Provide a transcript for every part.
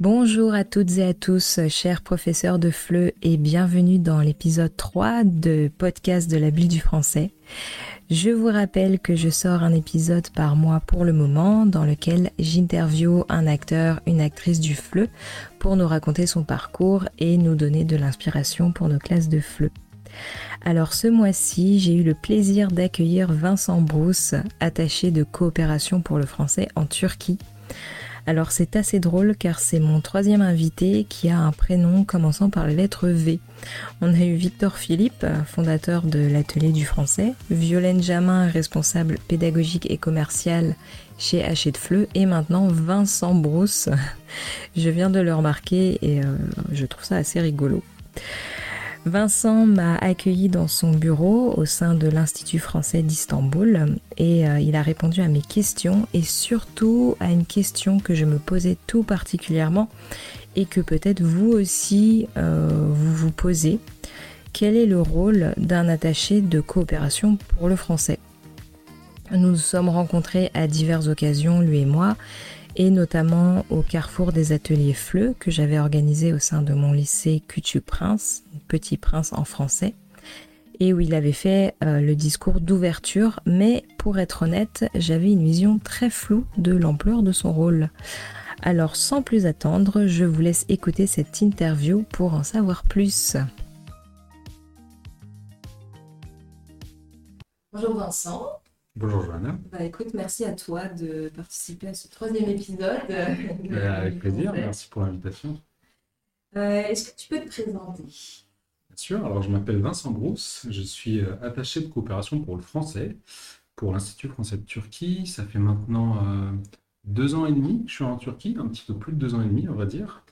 Bonjour à toutes et à tous, chers professeurs de FLE, et bienvenue dans l'épisode 3 de podcast de la Bulle du français. Je vous rappelle que je sors un épisode par mois pour le moment dans lequel j'interviewe un acteur, une actrice du FLE pour nous raconter son parcours et nous donner de l'inspiration pour nos classes de FLE. Alors ce mois-ci, j'ai eu le plaisir d'accueillir Vincent Brousse, attaché de coopération pour le français en Turquie. Alors c'est assez drôle car c'est mon troisième invité qui a un prénom commençant par la lettre V. On a eu Victor Philippe, fondateur de l'atelier du français, Violaine Jamin, responsable pédagogique et commercial chez Hachette Fleu, et maintenant Vincent Brousse. Je viens de le remarquer et euh, je trouve ça assez rigolo. Vincent m'a accueilli dans son bureau au sein de l'Institut français d'Istanbul et euh, il a répondu à mes questions et surtout à une question que je me posais tout particulièrement et que peut-être vous aussi euh, vous vous posez. Quel est le rôle d'un attaché de coopération pour le français? Nous nous sommes rencontrés à diverses occasions, lui et moi, et notamment au carrefour des ateliers FLE que j'avais organisé au sein de mon lycée Cutu Prince, Petit Prince en français, et où il avait fait euh, le discours d'ouverture, mais pour être honnête, j'avais une vision très floue de l'ampleur de son rôle. Alors sans plus attendre, je vous laisse écouter cette interview pour en savoir plus. Bonjour Vincent. Bonjour Johanna. Bah, écoute, merci à toi de participer à ce troisième épisode. Bah, avec plaisir, merci pour l'invitation. Euh, est-ce que tu peux te présenter? Bien sûr, alors je m'appelle Vincent Brousse, je suis euh, attaché de coopération pour le français, pour l'Institut français de Turquie. Ça fait maintenant euh, deux ans et demi que je suis en Turquie, un petit peu plus de deux ans et demi, on va dire.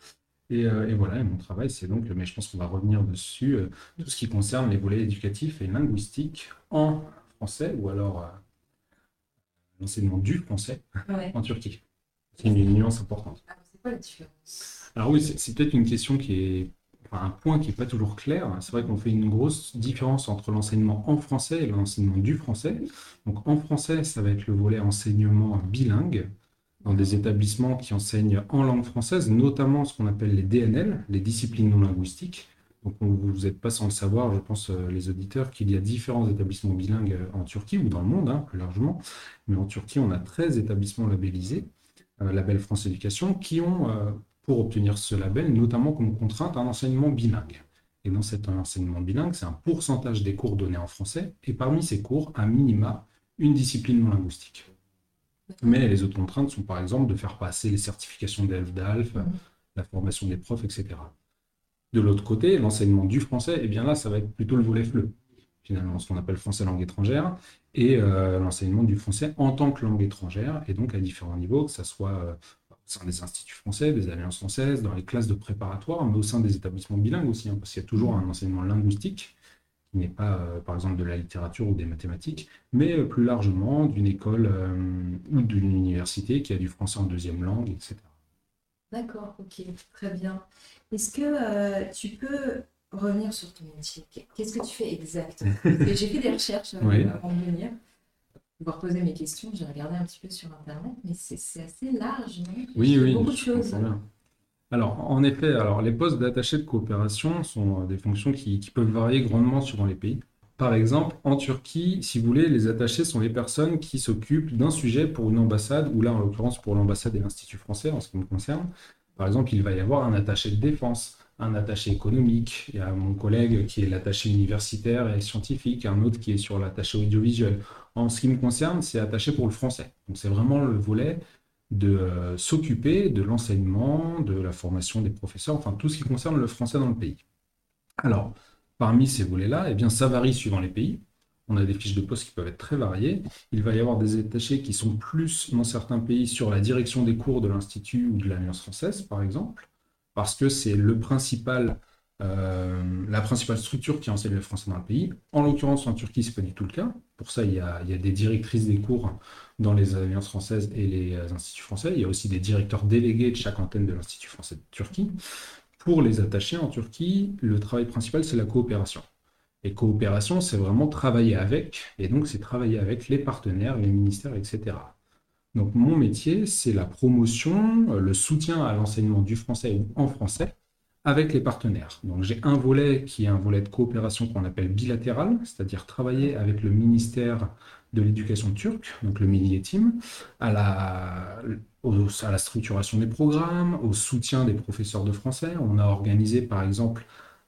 Et, et voilà, mon travail, c'est donc, mais je pense qu'on va revenir dessus, tout ce qui concerne les volets éducatifs et linguistiques en français ou alors l'enseignement du français en Turquie. C'est une, nuance importante. Alors, c'est quoi la différence? Alors oui, c'est peut-être une question qui est, enfin, un point qui n'est pas toujours clair. C'est vrai qu'on fait une grosse différence entre l'enseignement en français et l'enseignement du français. Donc en français, ça va être le volet enseignement bilingue dans des établissements qui enseignent en langue française, notamment ce qu'on appelle les DNL, les disciplines non linguistiques. Donc vous n'êtes pas sans le savoir, je pense, euh, les auditeurs, qu'il y a différents établissements bilingues euh, en Turquie ou dans le monde, hein, plus largement. Mais en Turquie, on a 13 établissements labellisés, euh, label France Éducation, qui ont, pour obtenir ce label, notamment comme contrainte, un enseignement bilingue. Et dans cet enseignement bilingue, c'est un pourcentage des cours donnés en français, et parmi ces cours, un minima, une discipline non linguistique. Mais les autres contraintes sont par exemple de faire passer les certifications d'ELF, d'ALF, mmh. la formation des profs, etc. De l'autre côté, l'enseignement du français, et eh bien là, ça va être plutôt le volet FLE, finalement, ce qu'on appelle français langue étrangère, et euh, l'enseignement du français en tant que langue étrangère, et donc à différents niveaux, que ce soit euh, au sein des instituts français, des alliances françaises, dans les classes de préparatoire, mais au sein des établissements bilingues aussi, hein, parce qu'il y a toujours un enseignement linguistique qui n'est pas, euh, par exemple, de la littérature ou des mathématiques, mais plus largement d'une école ou d'une université qui a du français en deuxième langue, etc. D'accord, ok, très bien. Est-ce que euh, tu peux revenir sur ton métier? Qu'est-ce que tu fais exactement? J'ai fait des recherches euh, avant de venir. Pour poser mes questions, j'ai regardé un petit peu sur Internet, mais c'est assez large, non? Oui, oui. Beaucoup de choses. Alors, en effet, alors, les postes d'attaché de coopération sont euh, des fonctions qui, qui, peuvent varier grandement suivant les pays. Par exemple, en Turquie, si vous voulez, les attachés sont les personnes qui s'occupent d'un sujet pour une ambassade, ou là, en l'occurrence, pour l'ambassade et l'Institut français, en ce qui me concerne. Par exemple, il va y avoir un attaché de défense, un attaché économique. Il y a mon collègue qui est l'attaché universitaire et scientifique, un autre qui est sur l'attaché audiovisuel. En ce qui me concerne, c'est attaché pour le français. Donc c'est vraiment le volet de euh, s'occuper de l'enseignement, de la formation des professeurs, enfin tout ce qui concerne le français dans le pays. Alors, parmi ces volets-là, eh bien, ça varie suivant les pays. On a des fiches de poste qui peuvent être très variées. Il va y avoir des attachés qui sont plus, dans certains pays, sur la direction des cours de l'Institut ou de l'Alliance française, par exemple, parce que c'est euh, la principale structure qui enseigne le français dans le pays. En l'occurrence, en Turquie, ce n'est pas du tout le cas. Pour ça, il y, a, des directrices des cours dans les alliances françaises et les instituts français. Il y a aussi des directeurs délégués de chaque antenne de l'Institut français de Turquie. Pour les attachés en Turquie, le travail principal, c'est la coopération. Et coopération, c'est vraiment travailler avec, et donc c'est travailler avec les partenaires, les ministères, etc. Donc mon métier, c'est la promotion, le soutien à l'enseignement du français ou en français avec les partenaires. Donc j'ai un volet qui est un volet de coopération qu'on appelle bilatéral, c'est-à-dire travailler avec le ministère de l'éducation turque, donc le Millier Team, à la, à la structuration des programmes, au soutien des professeurs de français. On a organisé par exemple,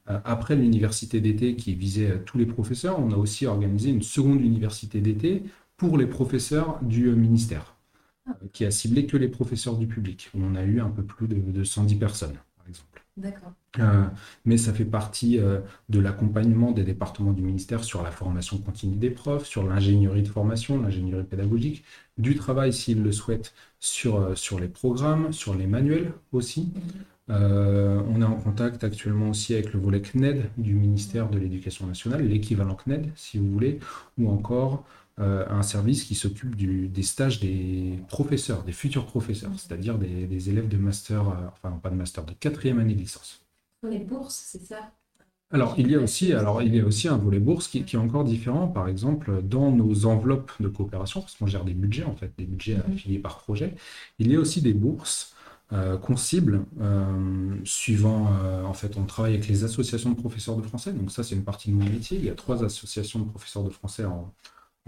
euh, après l'université d'été qui visait tous les professeurs, on a aussi organisé une seconde université d'été pour les professeurs du euh, ministère, euh, qui a ciblé que les professeurs du public. On a eu un peu plus de, de 110 personnes. D'accord. Euh, mais ça fait partie euh, de l'accompagnement des départements du ministère sur la formation continue des profs, sur l'ingénierie de formation, l'ingénierie pédagogique, du travail s'ils le souhaitent sur, euh, sur les programmes, sur les manuels aussi. on est en contact actuellement aussi avec le volet CNED du ministère de l'Éducation nationale, l'équivalent CNED si vous voulez, ou encore un service qui s'occupe des stages des professeurs, des futurs professeurs, c'est-à-dire des, des, élèves de master, enfin pas de master, de quatrième année de licence les bourses, c'est ça? Alors il, y a aussi, alors, il y a aussi un volet bourse qui, est encore différent. Par exemple, dans nos enveloppes de coopération, parce qu'on gère des budgets, en fait, des budgets mhm. affiliés par projet, il y a aussi des bourses euh, qu'on cible euh, suivant, euh, en fait, on travaille avec les associations de professeurs de français. Donc ça, c'est une partie de mon métier. Il y a trois associations de professeurs de français en,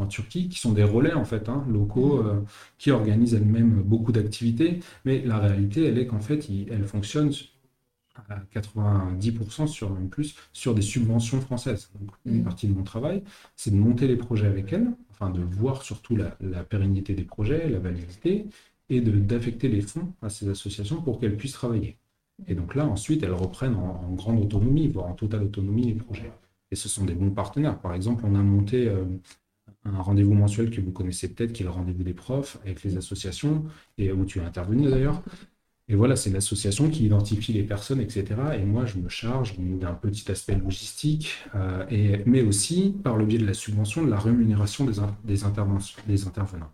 Turquie, qui sont des relais en fait hein, locaux mhm. qui organisent elles-mêmes beaucoup d'activités. Mais la réalité, elle est qu'en fait, elles fonctionnent à 90% sur même plus sur des subventions françaises. Donc, une mm. partie de mon travail, c'est de monter les projets avec elles, enfin de voir surtout la, pérennité des projets, la validité, et d'affecter les fonds à ces associations pour qu'elles puissent travailler. Et donc là, ensuite, elles reprennent en, grande autonomie, voire en totale autonomie les projets. Et ce sont des bons partenaires. Par exemple, on a monté euh, un rendez-vous mensuel que vous connaissez peut-être, qui est le rendez-vous des profs avec les associations, et où tu es intervenu d'ailleurs. Et voilà, c'est l'association qui identifie les personnes, etc. Et moi, je me charge d'un petit aspect logistique, euh, et, mais aussi par le biais de la subvention, de la rémunération des intervenants.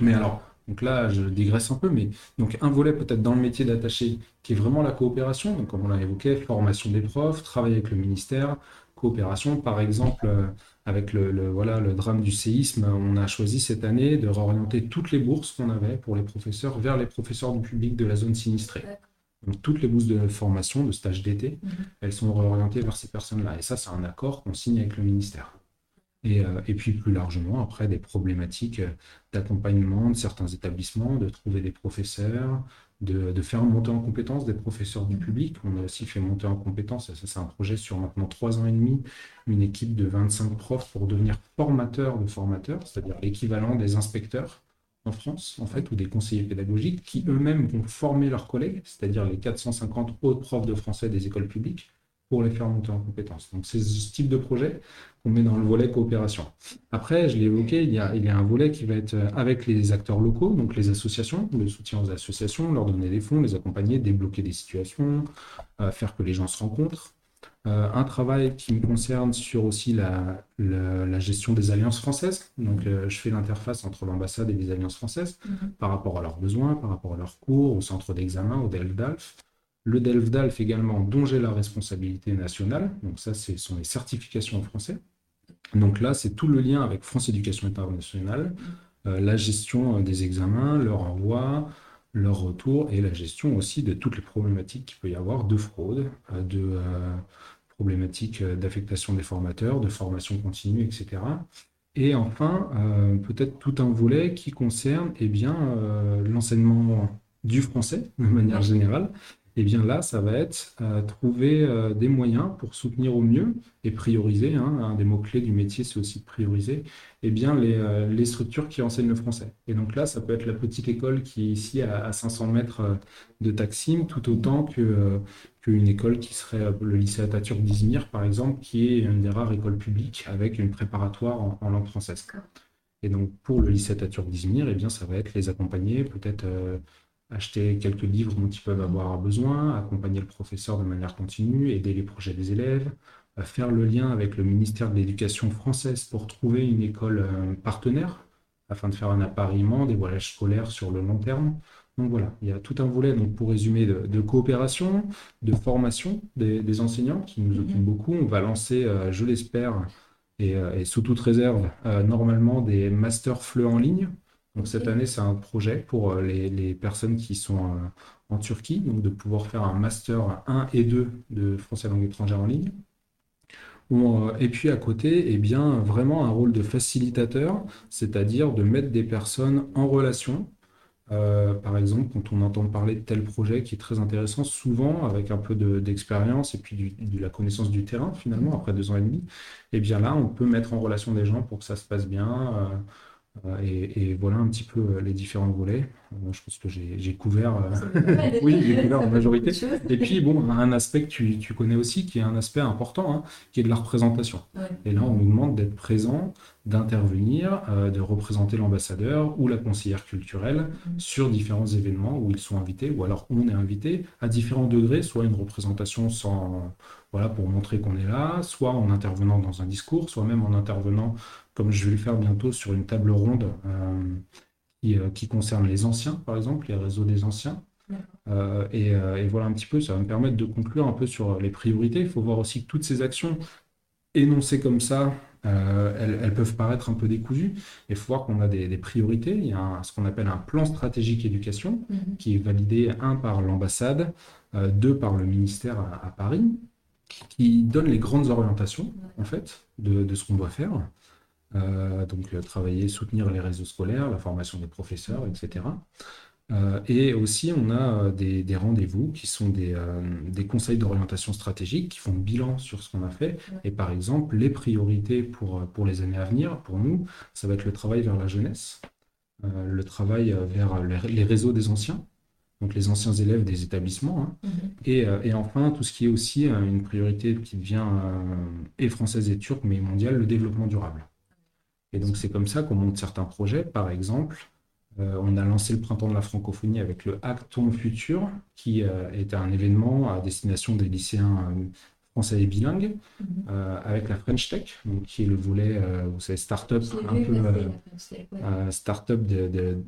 Mais alors, donc là, je digresse un peu, mais donc un volet peut-être dans le métier d'attaché qui est vraiment la coopération, donc comme on l'a évoqué, formation des profs, travail avec le ministère, coopération, par exemple, euh, avec le, voilà, le drame du séisme, on a choisi cette année de réorienter toutes les bourses qu'on avait pour les professeurs vers les professeurs du public de la zone sinistrée. Donc toutes les bourses de formation, de stage d'été, mhm. elles sont réorientées vers ces personnes-là. Et ça, c'est un accord qu'on signe avec le ministère. Et, euh, et, puis plus largement, après, des problématiques d'accompagnement de certains établissements, de trouver des professeurs, de, faire monter en compétence des professeurs du public. On a aussi fait monter en compétence, ça c'est un projet sur maintenant trois ans et demi, une équipe de 25 profs pour devenir formateurs de formateurs, c'est-à-dire l'équivalent des inspecteurs en France, en fait, ou des conseillers pédagogiques qui eux-mêmes vont former leurs collègues, c'est-à-dire les 450 autres profs de français des écoles publiques, pour les faire monter en compétences. Donc c'est ce type de projet qu'on met dans le volet coopération. Après, je l'ai évoqué, il y, a, il y, a, un volet qui va être avec les acteurs locaux, donc les associations, le soutien aux associations, leur donner des fonds, les accompagner, débloquer des situations, euh, faire que les gens se rencontrent. Euh, un travail qui me concerne sur aussi la, la, gestion des alliances françaises. Donc, euh, je fais l'interface entre l'ambassade et les alliances françaises mm-hmm. par rapport à leurs besoins, par rapport à leurs cours, au centre d'examen, au DELF-DALF le DELF-DALF également, dont j'ai la responsabilité nationale. Donc ça, ce sont les certifications en français. Donc là, c'est tout le lien avec France Éducation Internationale, euh, la gestion euh, des examens, leur envoi, leur retour et la gestion aussi de toutes les problématiques qu'il peut y avoir de fraude, euh, de problématiques d'affectation des formateurs, de formation continue, etc. Et enfin, peut-être tout un volet qui concerne eh bien, l'enseignement du français de manière générale, et eh bien là, ça va être euh, trouver euh, des moyens pour soutenir au mieux et prioriser. Hein, un des mots-clés du métier, c'est aussi de prioriser eh bien, les, euh, les, structures qui enseignent le français. Et donc là, ça peut être la petite école qui est ici à, 500 mètres de Taksim, tout autant que qu'une école qui serait le lycée Atatürk d'Izmir, par exemple, qui est une des rares écoles publiques avec une préparatoire en, langue française. Et donc, pour le lycée Atatürk d'Izmir, eh bien, ça va être les accompagner, peut-être acheter quelques livres dont ils peuvent avoir besoin, accompagner le professeur de manière continue, aider les projets des élèves, euh, faire le lien avec le ministère de l'Éducation française pour trouver une école euh, partenaire afin de faire un appariement, des voyages scolaires sur le long terme. Donc voilà, il y a tout un volet, donc pour résumer, de, coopération, de formation des, enseignants qui nous occupent mhm. beaucoup. On va lancer, euh, je l'espère, et, sous toute réserve, normalement des masters FLE en ligne Donc cette année, c'est un projet pour les, personnes qui sont en Turquie, donc de pouvoir faire un master 1 et 2 de français langue étrangère en ligne. Et puis à côté, eh bien, vraiment un rôle de facilitateur, c'est-à-dire de mettre des personnes en relation euh, par exemple, quand on entend parler de tel projet qui est très intéressant, souvent avec un peu d'expérience et puis de la connaissance du terrain, finalement, après deux ans et demi, eh bien là, on peut mettre en relation des gens pour que ça se passe bien. Euh, euh, et, voilà un petit peu les différents volets. je pense que j'ai couvert, oui, j'ai couvert en majorité. Et puis, bon, un aspect que tu, connais aussi, qui est un aspect important, hein, qui est de la représentation. Et là, on nous demande d'être présent d'intervenir, euh, de représenter l'ambassadeur ou la conseillère culturelle mm-hmm. sur différents événements où ils sont invités, ou alors on est invité à différents degrés, soit une représentation sans, voilà, pour montrer qu'on est là, soit en intervenant dans un discours, soit même en intervenant, comme je vais le faire bientôt, sur une table ronde euh, qui, euh, qui, concerne les anciens, par exemple, les réseaux des anciens. Et, et, voilà un petit peu, ça va me permettre de conclure un peu sur les priorités. Il faut voir aussi que toutes ces actions énoncées comme ça, euh, elles, peuvent paraître un peu décousues. Il faut voir qu'on a des, priorités. Il y a ce qu'on appelle un plan stratégique éducation mhm. qui est validé, un, par l'ambassade, euh, deux, par le ministère à, Paris, qui donne les grandes orientations, en fait, de, ce qu'on doit faire. Euh, donc, travailler, soutenir les réseaux scolaires, la formation des professeurs, etc. Euh, et aussi, on a euh, des, rendez-vous qui sont euh, des, conseils d'orientation stratégique qui font le bilan sur ce qu'on a fait. Et par exemple, les priorités pour, pour les années à venir, pour nous, ça va être le travail vers la jeunesse, le travail vers les, réseaux des anciens, donc les anciens élèves des établissements, hein. mm-hmm. et, enfin tout ce qui est aussi une priorité qui devient et française et turque, mais mondiale, le développement durable. Et donc c'est comme ça qu'on monte certains projets, par exemple euh, on a lancé le printemps de la francophonie avec le Acton Futur, qui euh, était un événement à destination des lycéens euh, français et bilingues, mhm. avec la French Tech, qui est le volet, vous savez, start-up, un peu start-up de,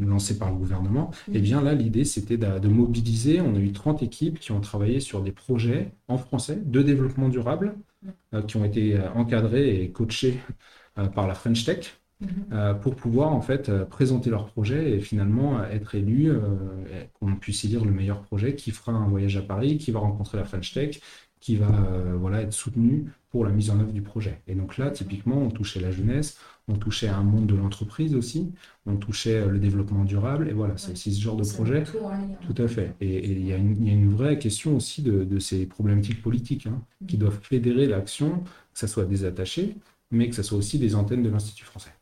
lancé par le gouvernement. Et eh bien là, l'idée, c'était de, mobiliser. On a eu 30 équipes qui ont travaillé sur des projets en français de développement durable, qui ont été encadrés et coachés par la French Tech. Euh, pour pouvoir en fait euh, présenter leur projet et finalement euh, être élu, qu'on puisse élire le meilleur projet qui fera un voyage à Paris, qui va rencontrer la French Tech, qui va voilà, être soutenu pour la mise en œuvre du projet. Et donc là, typiquement, on touchait la jeunesse, on touchait un monde de l'entreprise aussi, on touchait le développement durable, et voilà, c'est aussi ce genre de projet. Tout, à fait. Et il y, a une vraie question aussi de, ces problématiques politiques hein, qui mm. doivent fédérer l'action, que ce soit des attachés, mais que ce soit aussi des antennes de l'Institut français.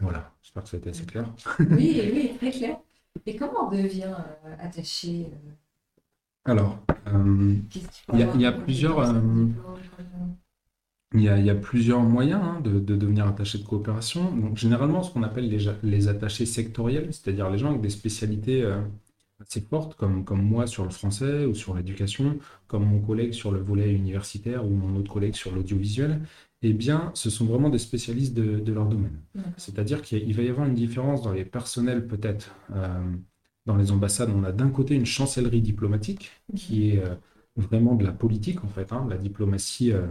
Voilà, j'espère que ça a été assez clair. oui, oui, très clair. Et comment on devient euh, attaché euh, Alors, euh, il y, a plusieurs. Il y, a, plusieurs moyens hein, de, devenir attaché de coopération. Donc, généralement, ce qu'on appelle les, les, attachés sectoriels, c'est-à-dire les gens avec des spécialités assez fortes, comme, comme moi sur le français ou sur l'éducation, comme mon collègue sur le volet universitaire ou mon autre collègue sur l'audiovisuel, eh bien, ce sont vraiment des spécialistes de, leur domaine. C'est-à-dire qu'il va y avoir une différence dans les personnels, peut-être. Euh, dans les ambassades, on a d'un côté une chancellerie diplomatique, qui est euh, vraiment de la politique, en fait, hein, la diplomatie euh,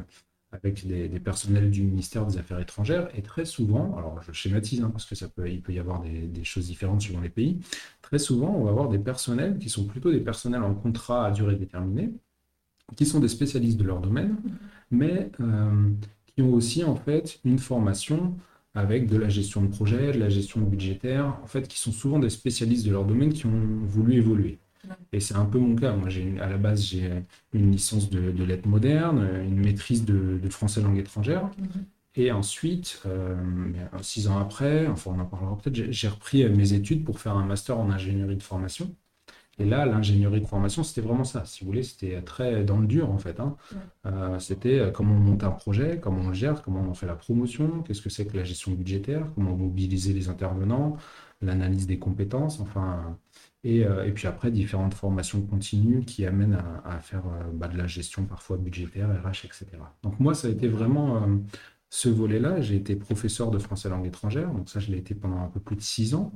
avec des, personnels du ministère des Affaires étrangères. Et très souvent, alors je schématise, hein, parce que ça peut, il peut y avoir des, des, choses différentes suivant les pays, très souvent, on va avoir des personnels qui sont plutôt des personnels en contrat à durée déterminée, qui sont des spécialistes de leur domaine, mais qui ont aussi en fait une formation avec de la gestion de projet, de la gestion budgétaire, en fait, qui sont souvent des spécialistes de leur domaine qui ont voulu évoluer. Et c'est un peu mon cas. Moi, j'ai à la base, j'ai une licence de, de lettres modernes, une maîtrise de, français langue étrangère. Mhm. Et ensuite, euh, six ans après, enfin, on en parlera peut-être, j'ai repris mes études pour faire un master en ingénierie de formation. Et là, l'ingénierie de formation, c'était vraiment ça. Si vous voulez, c'était très dans le dur, en fait. Hein. Euh, c'était euh, comment on monte un projet, comment on le gère, comment on en fait la promotion, qu'est-ce que c'est que la gestion budgétaire, comment mobiliser les intervenants, l'analyse des compétences, enfin. Et, euh, et, puis après, différentes formations continues qui amènent à, faire bah, de la gestion parfois budgétaire, RH, etc. Donc moi, ça a été vraiment ce volet-là. J'ai été professeur de français langue étrangère, donc ça, je l'ai été pendant un peu plus de six ans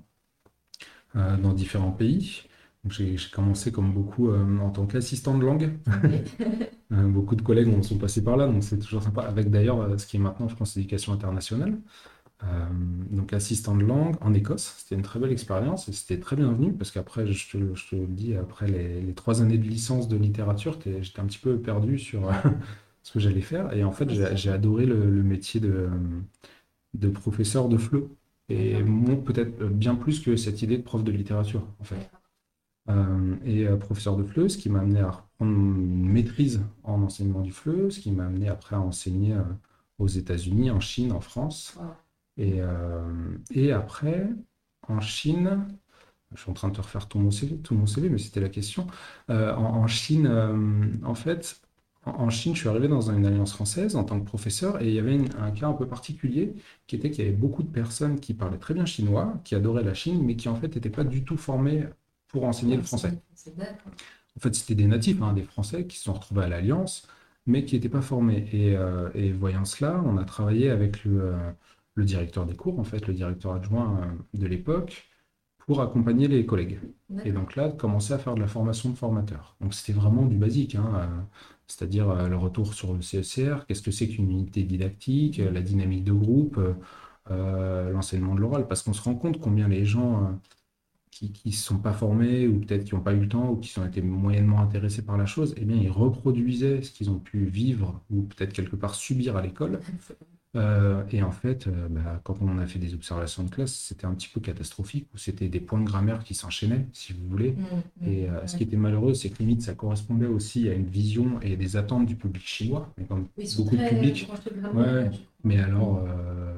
dans différents pays. J'ai commencé comme beaucoup euh, en tant qu'assistant de langue. Euh, beaucoup de collègues sont passés par là, donc c'est toujours sympa. Avec d'ailleurs euh, ce qui est maintenant, je pense, l'éducation internationale. donc assistant de langue en Écosse. C'était une très belle expérience et c'était très bienvenu parce qu'après, je te, je te le dis, après les, trois années de licence de littérature, j'étais un petit peu perdu sur ce que j'allais faire. Et en fait, j'ai adoré le, métier de, de professeur de FLE. Et peut-être bien plus que cette idée de prof de littérature, en fait. Euh, et euh, professeur de FLE, ce qui m'a amené à reprendre une maîtrise en enseignement du FLE, ce qui m'a amené après à enseigner euh, aux États-Unis, en Chine, en France. Et, et après, en Chine, je suis en train de te refaire tout mon CV, tout mon CV mais c'était la question. en, Chine, en fait, en Chine, je suis arrivé dans une alliance française en tant que professeur et il y avait un cas un peu particulier qui était qu'il y avait beaucoup de personnes qui parlaient très bien chinois, qui adoraient la Chine, mais qui en fait n'étaient pas du tout formées pour enseigner le français. En fait, c'était des natifs, hein, des Français qui se sont retrouvés à l'alliance, mais qui n'étaient pas formés. Euh, et, voyant cela, on a travaillé avec le, euh, le, directeur des cours, en fait, le directeur adjoint euh, de l'époque, pour accompagner les collègues. Et donc là, commencer à faire de la formation de formateurs. Donc c'était vraiment du basique. Hein, c'est-à-dire euh, le retour sur le CSR, qu'est-ce que c'est qu'une unité didactique, la dynamique de groupe, euh, l'enseignement de l'oral, parce qu'on se rend compte combien les gens euh, qui ne sont pas formés ou peut-être qui n'ont pas eu le temps ou qui ont été moyennement intéressés par la chose, eh bien, ils reproduisaient ce qu'ils ont pu vivre ou peut-être quelque part subir à l'école euh, et en fait, euh, bah, quand on a fait des observations de classe, c'était un petit peu catastrophique, où c'était des points de grammaire qui s'enchaînaient, si vous voulez. Mmh, mmh, et euh, ce qui était malheureux, c'est que limite, ça correspondait aussi à une vision et des attentes du public chinois, mais comme beaucoup de publics. mais alors,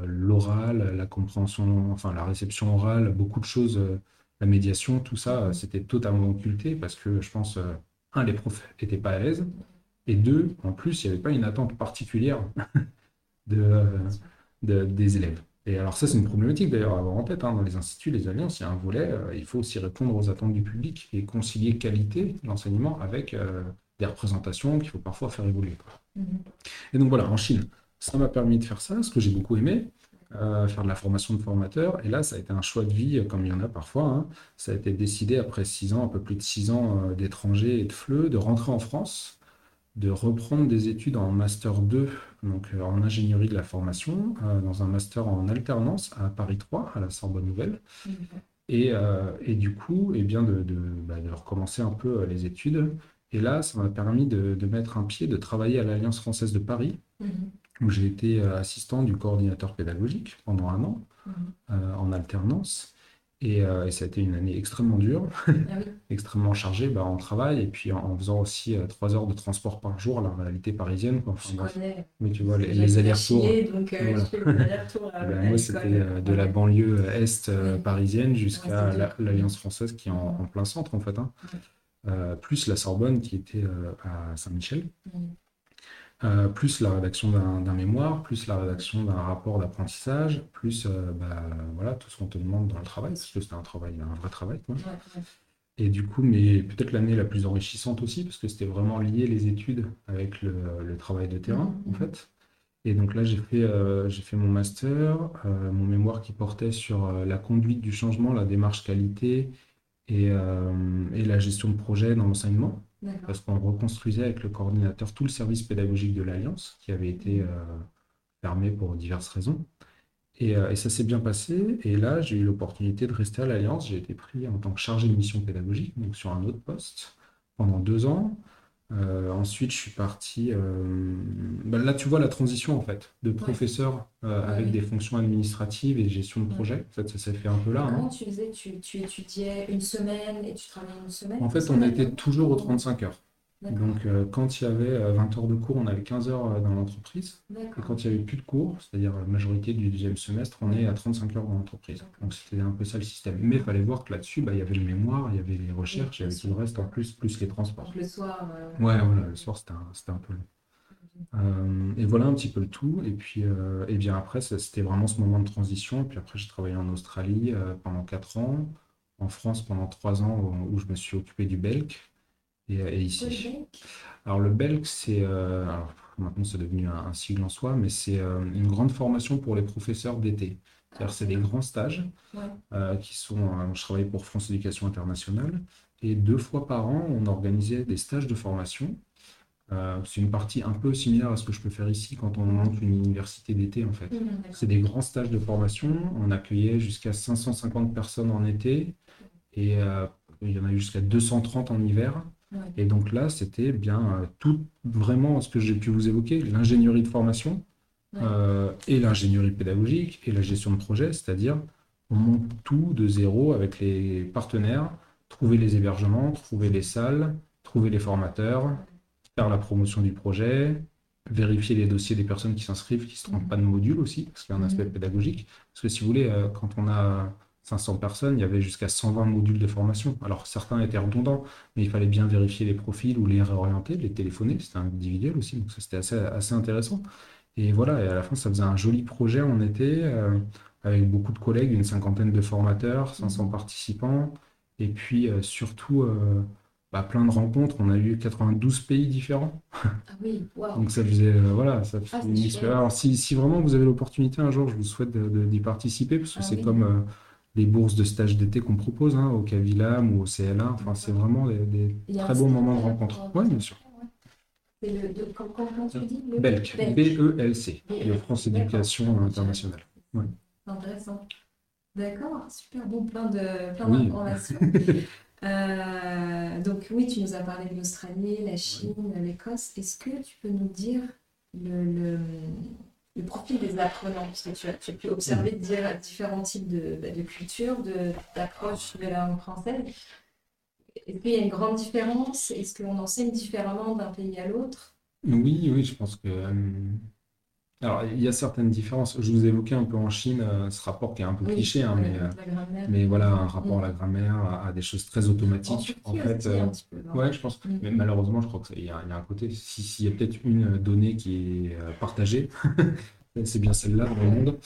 l'oral, la compréhension, enfin la réception orale, beaucoup de choses, la médiation, tout ça, mmh. c'était totalement occulté parce que je pense, un, les profs n'étaient pas à l'aise, et deux, en plus, il n'y avait pas une attente particulière de, des élèves. Et alors ça, c'est une problématique d'ailleurs à avoir en tête. Hein. Dans les instituts, les alliances, il y a un volet, euh, il faut aussi répondre aux attentes du public et concilier qualité de l'enseignement avec euh, des représentations qu'il faut parfois faire évoluer. Mm-hmm. Et donc voilà, en Chine, ça m'a permis de faire ça, ce que j'ai beaucoup aimé, euh, faire de la formation de formateur. Et là, ça a été un choix de vie, comme il y en a parfois. Hein. Ça a été décidé après six ans, un peu plus de six ans d'étrangers et de FLE, de rentrer en France de reprendre des études en Master 2, donc euh, en ingénierie de la formation, euh, dans un Master en alternance à Paris 3, à la Sorbonne Nouvelle. Mhm. Et, euh, et, du coup, et eh bien de, de, bah, de, recommencer un peu les études. Et là, ça m'a permis de, de, mettre un pied, de travailler à l'Alliance française de Paris, mhm. Où j'ai été assistant du coordinateur pédagogique pendant un an, mhm. en alternance. Euh, et, ça a été une année extrêmement dure, ah extrêmement chargée bah, en travail et puis en, faisant aussi euh, trois heures de transport par jour, la réalité parisienne. Quoi. je connais. Mais tu vois, les, allers-retours. donc euh, ben, moi, c'était de la banlieue est parisienne jusqu'à l'Alliance française qui est en, plein centre, en fait. Hein. plus la Sorbonne qui était à Saint-Michel. Euh, plus la rédaction d'un mémoire, plus la rédaction d'un rapport d'apprentissage, plus euh, bah, voilà, tout ce qu'on te demande dans le travail, parce que c'était un travail, un vrai travail. Et du coup, mais peut-être l'année la plus enrichissante aussi, parce que c'était vraiment lié les études avec le, travail de terrain, mmh, en fait. Et donc là, j'ai fait, euh, j'ai fait mon master, mon mémoire qui portait sur la conduite du changement, la démarche qualité et, et la gestion de projet dans l'enseignement parce qu'on reconstruisait avec le coordinateur tout le service pédagogique de l'Alliance, qui avait été euh, fermé pour diverses raisons. Euh, et, ça s'est bien passé. Et là, j'ai eu l'opportunité de rester à l'Alliance. J'ai été pris en tant que chargé de mission pédagogique, donc sur un autre poste, pendant deux ans. Euh, ensuite, je suis parti. Euh, bah, là, tu vois la transition en fait de professeur euh, avec des fonctions administratives et gestion de projet. En fait, ça s'est fait un peu là. Hein. Comment tu faisais? Tu, tu, étudiais une semaine et tu travaillais une semaine? En fait, on était toujours aux 35 heures. Donc, euh, quand il y avait 20 euh, heures de cours, on avait 15 heures euh, dans l'entreprise. Et quand il n'y avait plus de cours, c'est-à-dire la majorité du deuxième semestre, on est à 35 heures dans l'entreprise. Donc, c'était un peu ça le système. Mais il fallait voir que là-dessus, bah, il y avait le mémoire, il y avait les recherches, il y avait tout le reste en plus, plus les transports. le soir. Ouais, voilà, le soir, c'était un, un, peu long. et voilà un petit peu le tout. Et puis, et bien après, c'était vraiment ce moment de transition. Et puis après, j'ai travaillé en Australie pendant 4 ans, en France pendant 3 ans où, où je me suis occupé du Belk et, ici. Alors le BELC, c'est, euh, maintenant c'est devenu un, sigle en soi, mais c'est euh, une grande formation pour les professeurs d'été. C'est-à-dire c'est des grands stages euh, qui sont, je travaillais pour France Éducation Internationale, et deux fois par an, on organisait des stages de formation Euh, c'est une partie un peu similaire à ce que je peux faire ici quand on monte une université d'été, en fait. D'accord. C'est des grands stages de formation. On accueillait jusqu'à 550 personnes en été et euh, il y en a eu jusqu'à 230 en hiver. Ouais. Et donc là, c'était bien euh, tout vraiment ce que j'ai pu vous évoquer, l'ingénierie de formation Ouais. euh, et l'ingénierie pédagogique et la gestion de projet, c'est-à-dire on monte tout de zéro avec les partenaires, trouver les hébergements, trouver les salles, trouver les formateurs, faire la promotion du projet, vérifier les dossiers des personnes qui s'inscrivent, qui ne se trompent pas de module aussi, parce qu'il y a un aspect Mhm. pédagogique. Parce que si vous voulez, euh, quand on a 500 personnes, il y avait jusqu'à 120 modules de formation. Alors certains étaient redondants, mais il fallait bien vérifier les profils ou les réorienter, les téléphoner, c'était individuel aussi, donc c'était assez, assez intéressant. Et voilà, et à la fin, ça faisait un joli projet en été, euh, avec beaucoup de collègues, une cinquantaine de formateurs, 500 participants, et puis euh, surtout euh, bah, plein de rencontres. On a eu 92 pays différents. Ah oui, waouh. Donc ça faisait, voilà, ça Ah, c'est une expérience. Alors, si, si vraiment vous avez l'opportunité un jour, je vous souhaite d'y participer, parce que Ah c'est oui. comme les bourses de stage d'été qu'on propose hein, au Cavilam ou au CLA. Enfin, c'est vraiment des, très site, moments de rencontre. Oui, bien sûr. C'est le, de, comment, comment tu dis le Belk, Belk. B-E-L-C, Belk. le France. Éducation Internationale. Ouais. Intéressant. D'accord, super bon, plein de plein Oui. d'informations. Euh, donc oui, tu nous as parlé de l'Australie, la Chine, l'Écosse. Est-ce que tu peux nous dire le, le, le profil des apprenants? Parce que tu as, tu as pu observer Mm. différents types de, bah, de cultures, de, d'approche de la langue française. Est-ce qu'il y a une grande différence? Est-ce qu'on enseigne différemment d'un pays à l'autre? Oui, oui, je pense que. euh, alors, il y a certaines différences. Je vous évoquais un peu en Chine euh, ce rapport qui est un peu Oui, cliché, hein, mais, euh, mais voilà, un rapport Mm. à la grammaire, à, à des choses très automatiques. En Turquie fait, euh, un petit peu, non? Ouais, je pense. Mm. Mais malheureusement, je crois qu'il y y a un côté. si- S'il y a peut-être une donnée qui est partagée, c'est bien celle-là dans le monde.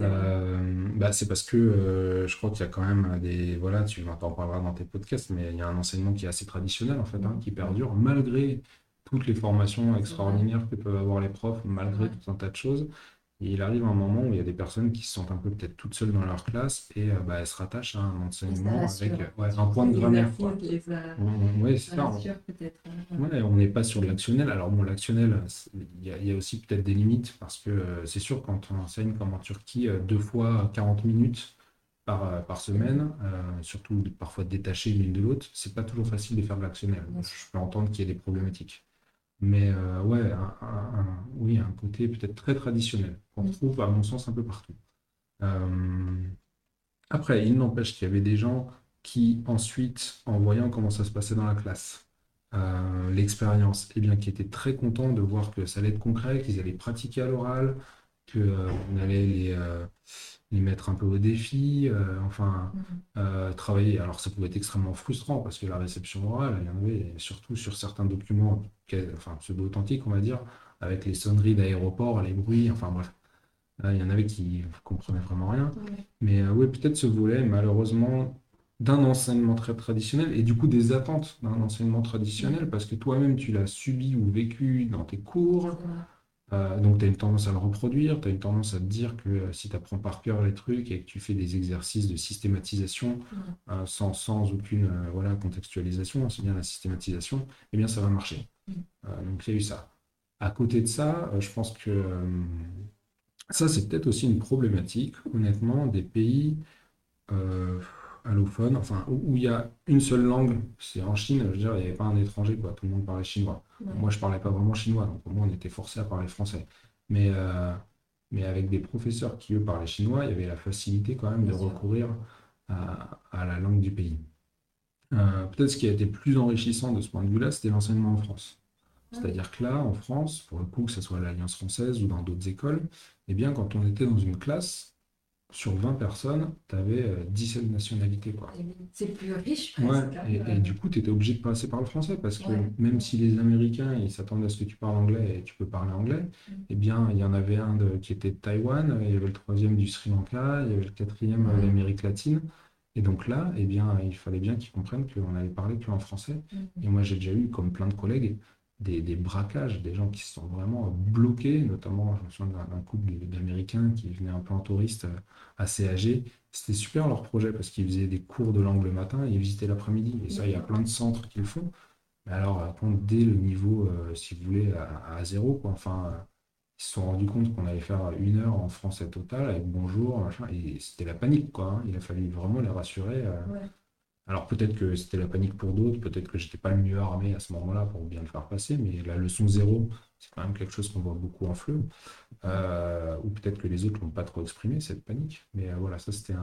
Euh, bah, c'est parce que euh, je crois qu'il y a quand même des. Voilà, tu en parleras dans tes podcasts, mais il y a un enseignement qui est assez traditionnel, en fait, hein, qui perdure, malgré toutes les formations extraordinaires que peuvent avoir les profs, malgré Ouais. tout un tas de choses. Et il arrive un moment où il y a des personnes qui se sentent un peu peut-être toutes seules dans leur classe et euh, bah, elles se rattachent à un enseignement avec ouais, un point de grammaire. Oui, c'est ça hein. On n'est pas sur de l'actionnel. Alors bon, l'actionnel, il y, a- il y a aussi peut-être des limites parce que euh, c'est sûr quand on enseigne comme en Turquie euh, deux fois 40 minutes par, par semaine, surtout parfois détachées l'une de l'autre, c'est pas toujours facile de faire de l'actionnel. Je peux entendre qu'il y a des problématiques. Mais euh, ouais, un, oui, un côté peut-être très traditionnel qu'on Mm. trouve à mon sens un peu partout. Euh, après, il n'empêche qu'il y avait des gens qui ensuite, en voyant comment ça se passait dans la classe, euh, l'expérience, eh bien, qui étaient très contents de voir que ça allait être concret, qu'ils allaient pratiquer à l'oral, qu'on allait les, euh, les mettre un peu au défi, euh, enfin, Mhm. euh, travailler. Alors, ça pouvait être extrêmement frustrant parce que la réception orale, il y en avait surtout sur certains documents, enfin, pseudo-authentiques, on va dire, avec les sonneries d'aéroport, les bruits, enfin bref. Il y en avait qui ne comprenaient vraiment rien. Ouais. Mais euh, oui, peut-être ce volet, malheureusement, d'un enseignement très traditionnel et du coup des attentes d'un enseignement traditionnel parce que toi-même tu l'as subi ou vécu dans tes cours. Euh, donc tu as une tendance à le reproduire, tu as une tendance à te dire que euh, si tu apprends par cœur les trucs et que tu fais des exercices de systématisation Ouais. euh, sans, sans aucune voilà, contextualisation, c'est bien la systématisation, eh bien ça va marcher. Mm. Euh, donc il y a eu ça. À côté de ça, je pense que ça c'est peut-être aussi une problématique, honnêtement, des pays allophones, enfin où il y a une seule langue, c'est en Chine, je veux dire, il n'y avait pas un étranger, quoi, tout le monde parlait chinois. Ouais. Moi, je parlais pas vraiment chinois, donc au moins on était forcé à parler français. Mais, euh, mais avec des professeurs qui, eux, parlaient chinois, il y avait la facilité quand même de sûr. recourir à, à la langue du pays. Euh, peut-être ce qui a été plus enrichissant de ce point de vue-là, c'était l'enseignement en France. C'est-à-dire que là, en France, pour le coup, que ce soit à l'Alliance française ou dans d'autres écoles, eh bien, quand on était dans une classe, sur 20 personnes, tu avais 17 nationalités, quoi. C'est plus riche Ouais, presque. hein. et, et du coup, tu étais obligé de passer par le français parce que Ouais. même si les Américains ils s'attendent à ce que tu parles anglais et tu peux parler anglais, Mm. eh bien, il y en avait un de- qui était de Taïwan, il y avait le troisième du Sri Lanka, il y avait le quatrième euh, Ouais. d'Amérique latine. Et donc là, eh bien, il fallait bien qu'ils comprennent qu'on allait parler que en français. Mhm. Et moi, j'ai déjà eu, comme plein de collègues, des, braquages, des gens qui se sont vraiment bloqués, notamment, je me souviens d'un couple d'Américains qui venaient un peu en touriste euh, assez âgés. C'était super leur projet parce qu'ils faisaient des cours de langue le matin et ils visitaient l'après-midi. Et ça, il y a plein de centres qui le font. Alors, dès le niveau, si vous voulez, à, zéro. Enfin, ils se sont rendus compte qu'on allait faire une heure en français total avec bonjour, et c'était la panique, quoi. Hein. Il a fallu vraiment les rassurer. Alors peut-être que c'était la panique pour d'autres, peut-être que j'étais pas le mieux armé à ce moment-là pour bien le faire passer, mais la leçon zéro, c'est quand même quelque chose qu'on voit beaucoup en fleu. Euh, ou peut-être que les autres l'ont pas trop exprimé, cette panique. Mais euh, voilà, ça c'était.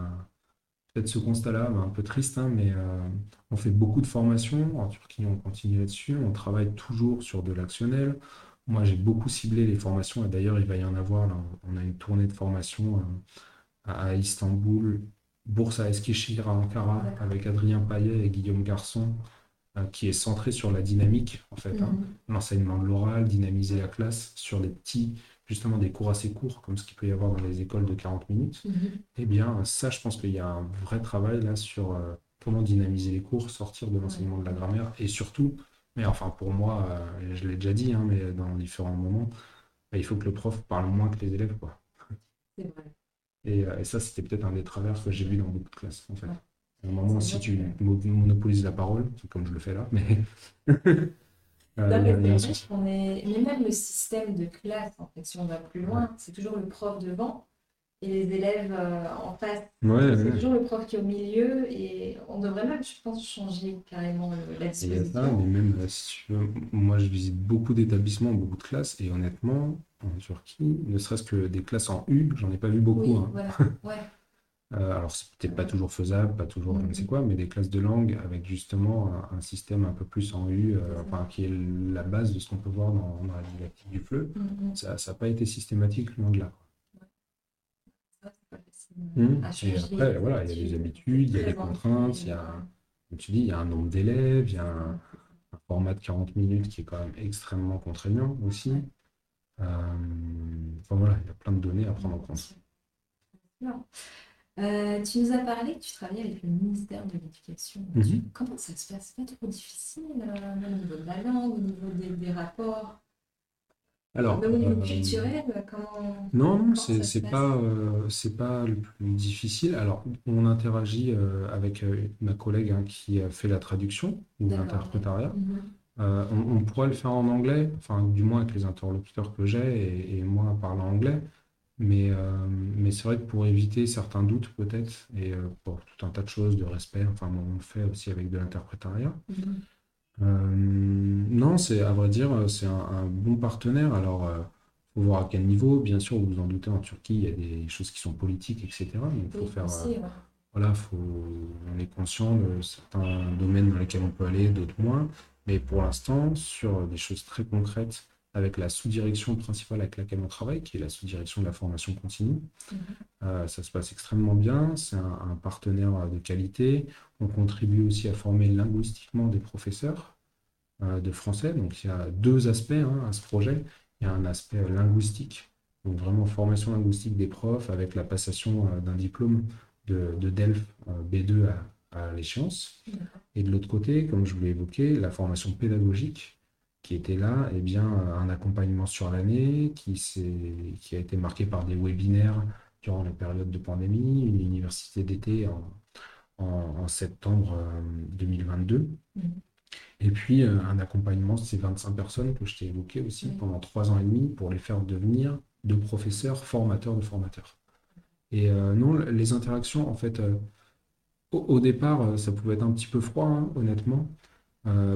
Peut-être ce constat-là, un peu triste, hein, mais euh, on fait beaucoup de formations. En Turquie, on continue là-dessus. On travaille toujours sur de l'actionnel. Moi, j'ai beaucoup ciblé les formations, et d'ailleurs, il va y en avoir. On a une tournée de formation à Istanbul Bourse Eskişehir à Ankara avec Adrien Payet et Guillaume Garçon, euh, qui est centré sur la dynamique, en fait, hein. mhm. l'enseignement de l'oral, dynamiser la classe sur des petits, justement des cours assez courts, comme ce qu'il peut y avoir dans les écoles de 40 minutes. Mhm. Eh bien, ça, je pense qu'il y a un vrai travail là sur euh, comment dynamiser les cours, sortir de l'enseignement de la grammaire et surtout, mais enfin pour moi, euh, je l'ai déjà dit, hein, mais dans différents moments, bah, il faut que le prof parle moins que les élèves. C'est vrai. Euh, et, ça, c'était peut-être un des travers que j'ai vu dans beaucoup de classes, en fait. À un moment, si tu monopolises la parole, comme je le fais là, mais. Euh, mais, mais même le système de classe, en fait, si on va plus loin, c'est toujours le prof devant et les élèves euh, en face. c'est toujours le prof qui est au milieu et on devrait même, je pense, changer carrément la disposition. mais même moi je visite beaucoup d'établissements, beaucoup de classes et honnêtement, en Turquie, ne serait-ce que des classes en U, j'en ai pas vu beaucoup. Hein. Euh, alors c'est peut-être pas toujours faisable, pas toujours je ne sais quoi, mais des classes de langue avec justement un, système un peu plus en U, euh, enfin, qui est la base de ce qu'on peut voir dans, la didactique du FLE, mm-hmm. ça n'a pas été systématique loin de là. Mmh. Et après, voilà, il y a des habitudes, il y a des contraintes, il y a, comme tu dis, il y a un nombre d'élèves, il y a un, format de 40 minutes qui est quand même extrêmement contraignant aussi. Euh, enfin voilà, il y a plein de données à prendre en compte. Euh, tu nous as parlé que tu travaillais avec le ministère de l'Éducation. Mmh. Comment ça se passe? C'est pas trop difficile euh, au niveau de la langue, au niveau des rapports? Alors, au niveau euh, culturel, comment Non, non, c'est pas c'est pas le plus difficile. Alors, on interagit avec ma collègue hein, qui a fait la traduction ou l'interprétariat. Mhm. on, pourrait le faire en anglais, enfin du moins avec les interlocuteurs que j'ai et, moi parlant anglais. Mais, mais c'est vrai que pour éviter certains doutes peut-être et pour tout un tas de choses de respect, enfin on le fait aussi avec de l'interprétariat. Mhm. Euh, non, c'est à vrai dire, c'est un, bon partenaire. Alors, il euh, faut voir à quel niveau. Bien sûr, vous vous en doutez, en Turquie, il y a des choses qui sont politiques, etc. Donc, faut faire. Euh, voilà, faut, on est conscient de certains domaines dans lesquels on peut aller, d'autres moins. Mais pour l'instant, sur des choses très concrètes, avec la sous-direction principale avec laquelle on travaille, qui est la sous-direction de la formation continue. Mhm. ça se passe extrêmement bien, c'est un, partenaire de qualité. On contribue aussi à former linguistiquement des professeurs euh, de français. Donc il y a deux aspects hein, à ce projet. Il y a un aspect linguistique, donc vraiment formation linguistique des profs avec la passation euh, d'un diplôme de, de DELF euh, B2 à, à l'échéance. Et de l'autre côté, comme je vous l'ai évoqué, la formation pédagogique qui était là, et eh bien, un accompagnement sur l'année qui, qui a été marqué par des webinaires durant la période de pandémie, une université d'été en, en, septembre 2022. Euh, mm. Et puis euh, un accompagnement de ces 25 personnes que je t'ai évoqué aussi pendant trois ans et demi pour les faire devenir de professeurs formateurs de formateurs. Et euh, non, les interactions, en fait, au, départ, ça pouvait être un petit peu froid, hein, honnêtement,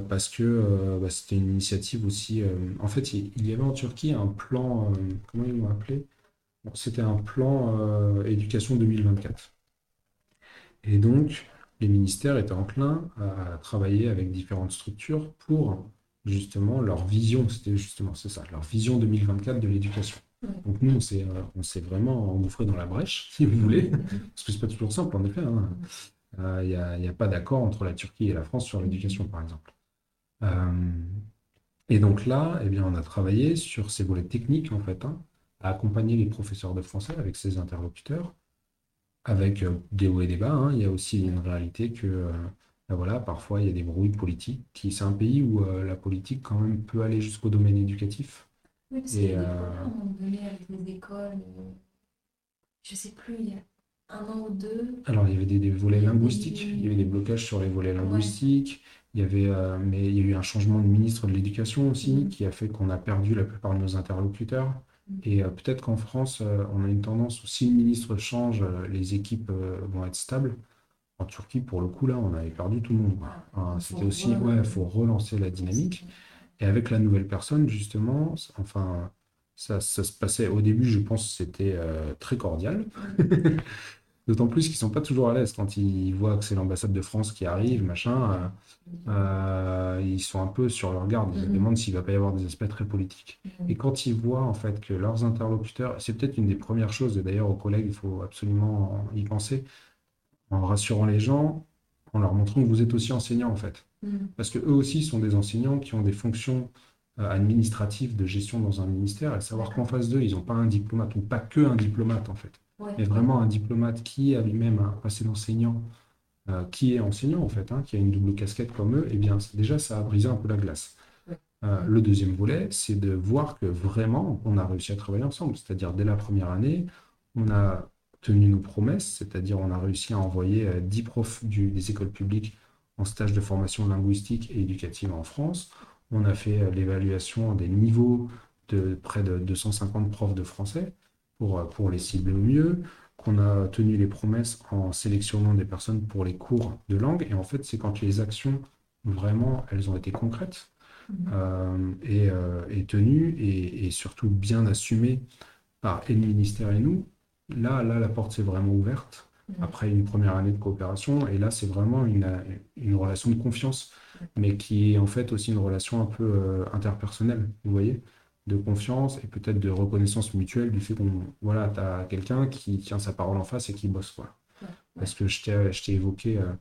parce que bah, c'était une initiative aussi. en fait, il, y avait en Turquie un plan, comment ils l'ont appelé? C'était un plan éducation 2024. Et donc, les ministères étaient enclins à travailler avec différentes structures pour justement leur vision, c'était justement c'est ça, leur vision 2024 de l'éducation. Donc nous, on s'est, euh, on s'est vraiment engouffré dans la brèche, si vous voulez, parce que c'est pas toujours simple en effet. Hein. Euh, il n'y a, pas d'accord entre la Turquie et la France sur l'éducation, par exemple. Euh, et donc là, eh bien, on a travaillé sur ces volets techniques, en fait, hein, à accompagner les professeurs de français avec ces interlocuteurs avec euh, des hauts et des bas. Hein. Il y a aussi une réalité que ben voilà, parfois il y a des brouilles politiques. Qui, c'est un pays où la politique quand même peut aller jusqu'au domaine éducatif. Oui, parce qu'il y a des problèmes avec les écoles. Je sais plus, il y a un an ou deux Alors, il y avait des, des volets Il linguistiques, il y avait des blocages sur les volets Ouais. linguistiques, il y avait, euh, mais il y a eu un changement de ministre de l'Éducation aussi, Mhm. qui a fait qu'on a perdu la plupart de nos interlocuteurs. Mhm. Et euh, peut-être qu'en France, euh, on a une tendance où si le ministre change, les équipes vont être stables. En Turquie, pour le coup, là, on avait perdu tout le monde. Il faut C'était aussi, re- ouais, il faut relancer la dynamique. Et avec la nouvelle personne, justement, enfin, ça, ça se passait au début, je pense, c'était euh, très cordial. D'autant plus qu'ils sont pas toujours à l'aise quand ils voient que c'est l'ambassade de France qui arrive, machin. euh, euh, ils sont un peu sur leur garde. Ils se Mhm. demandent s'il va pas y avoir des aspects très politiques. Et quand ils voient en fait que leurs interlocuteurs, c'est peut-être une des premières choses, et d'ailleurs aux collègues, il faut absolument y penser, en rassurant les gens, en leur montrant que vous êtes aussi enseignants en fait. Mhm. Parce que eux aussi sont des enseignants qui ont des fonctions euh, administratives de gestion dans un ministère, et savoir qu'en face d'eux, ils n'ont pas un diplomate, ou pas que un diplomate en fait, Ouais. mais vraiment un diplomate qui a lui-même un passé d'enseignant, euh, qui est enseignant en fait, hein, qui a une double casquette comme eux, et bien déjà ça a brisé un peu la glace. Ouais. Euh, le deuxième volet, c'est de voir que vraiment on a réussi à travailler ensemble, c'est-à-dire dès la première année, on a tenu nos promesses, c'est-à-dire on a réussi à envoyer euh, 10 profs du- des écoles publiques en stage de formation linguistique et éducative en France. On a fait euh, l'évaluation des niveaux de près de 250 profs de français pour, euh, pour les cibler au mieux, qu'on a tenu les promesses en sélectionnant des personnes pour les cours de langue. Et en fait, c'est quand les actions, vraiment, elles ont été concrètes Mhm. euh, et, euh, et tenues et, et surtout bien assumées par et le ministère et nous, là, là, la porte s'est vraiment ouverte Mhm. après une première année de coopération. Et là, c'est vraiment une, une relation de confiance, mais qui est en fait aussi une relation un peu euh, interpersonnelle, vous voyez, de confiance et peut-être de reconnaissance mutuelle du fait qu'on, voilà, tu as quelqu'un qui tient sa parole en face et qui bosse, quoi. Ouais, Parce que je t'ai, évoqué, euh,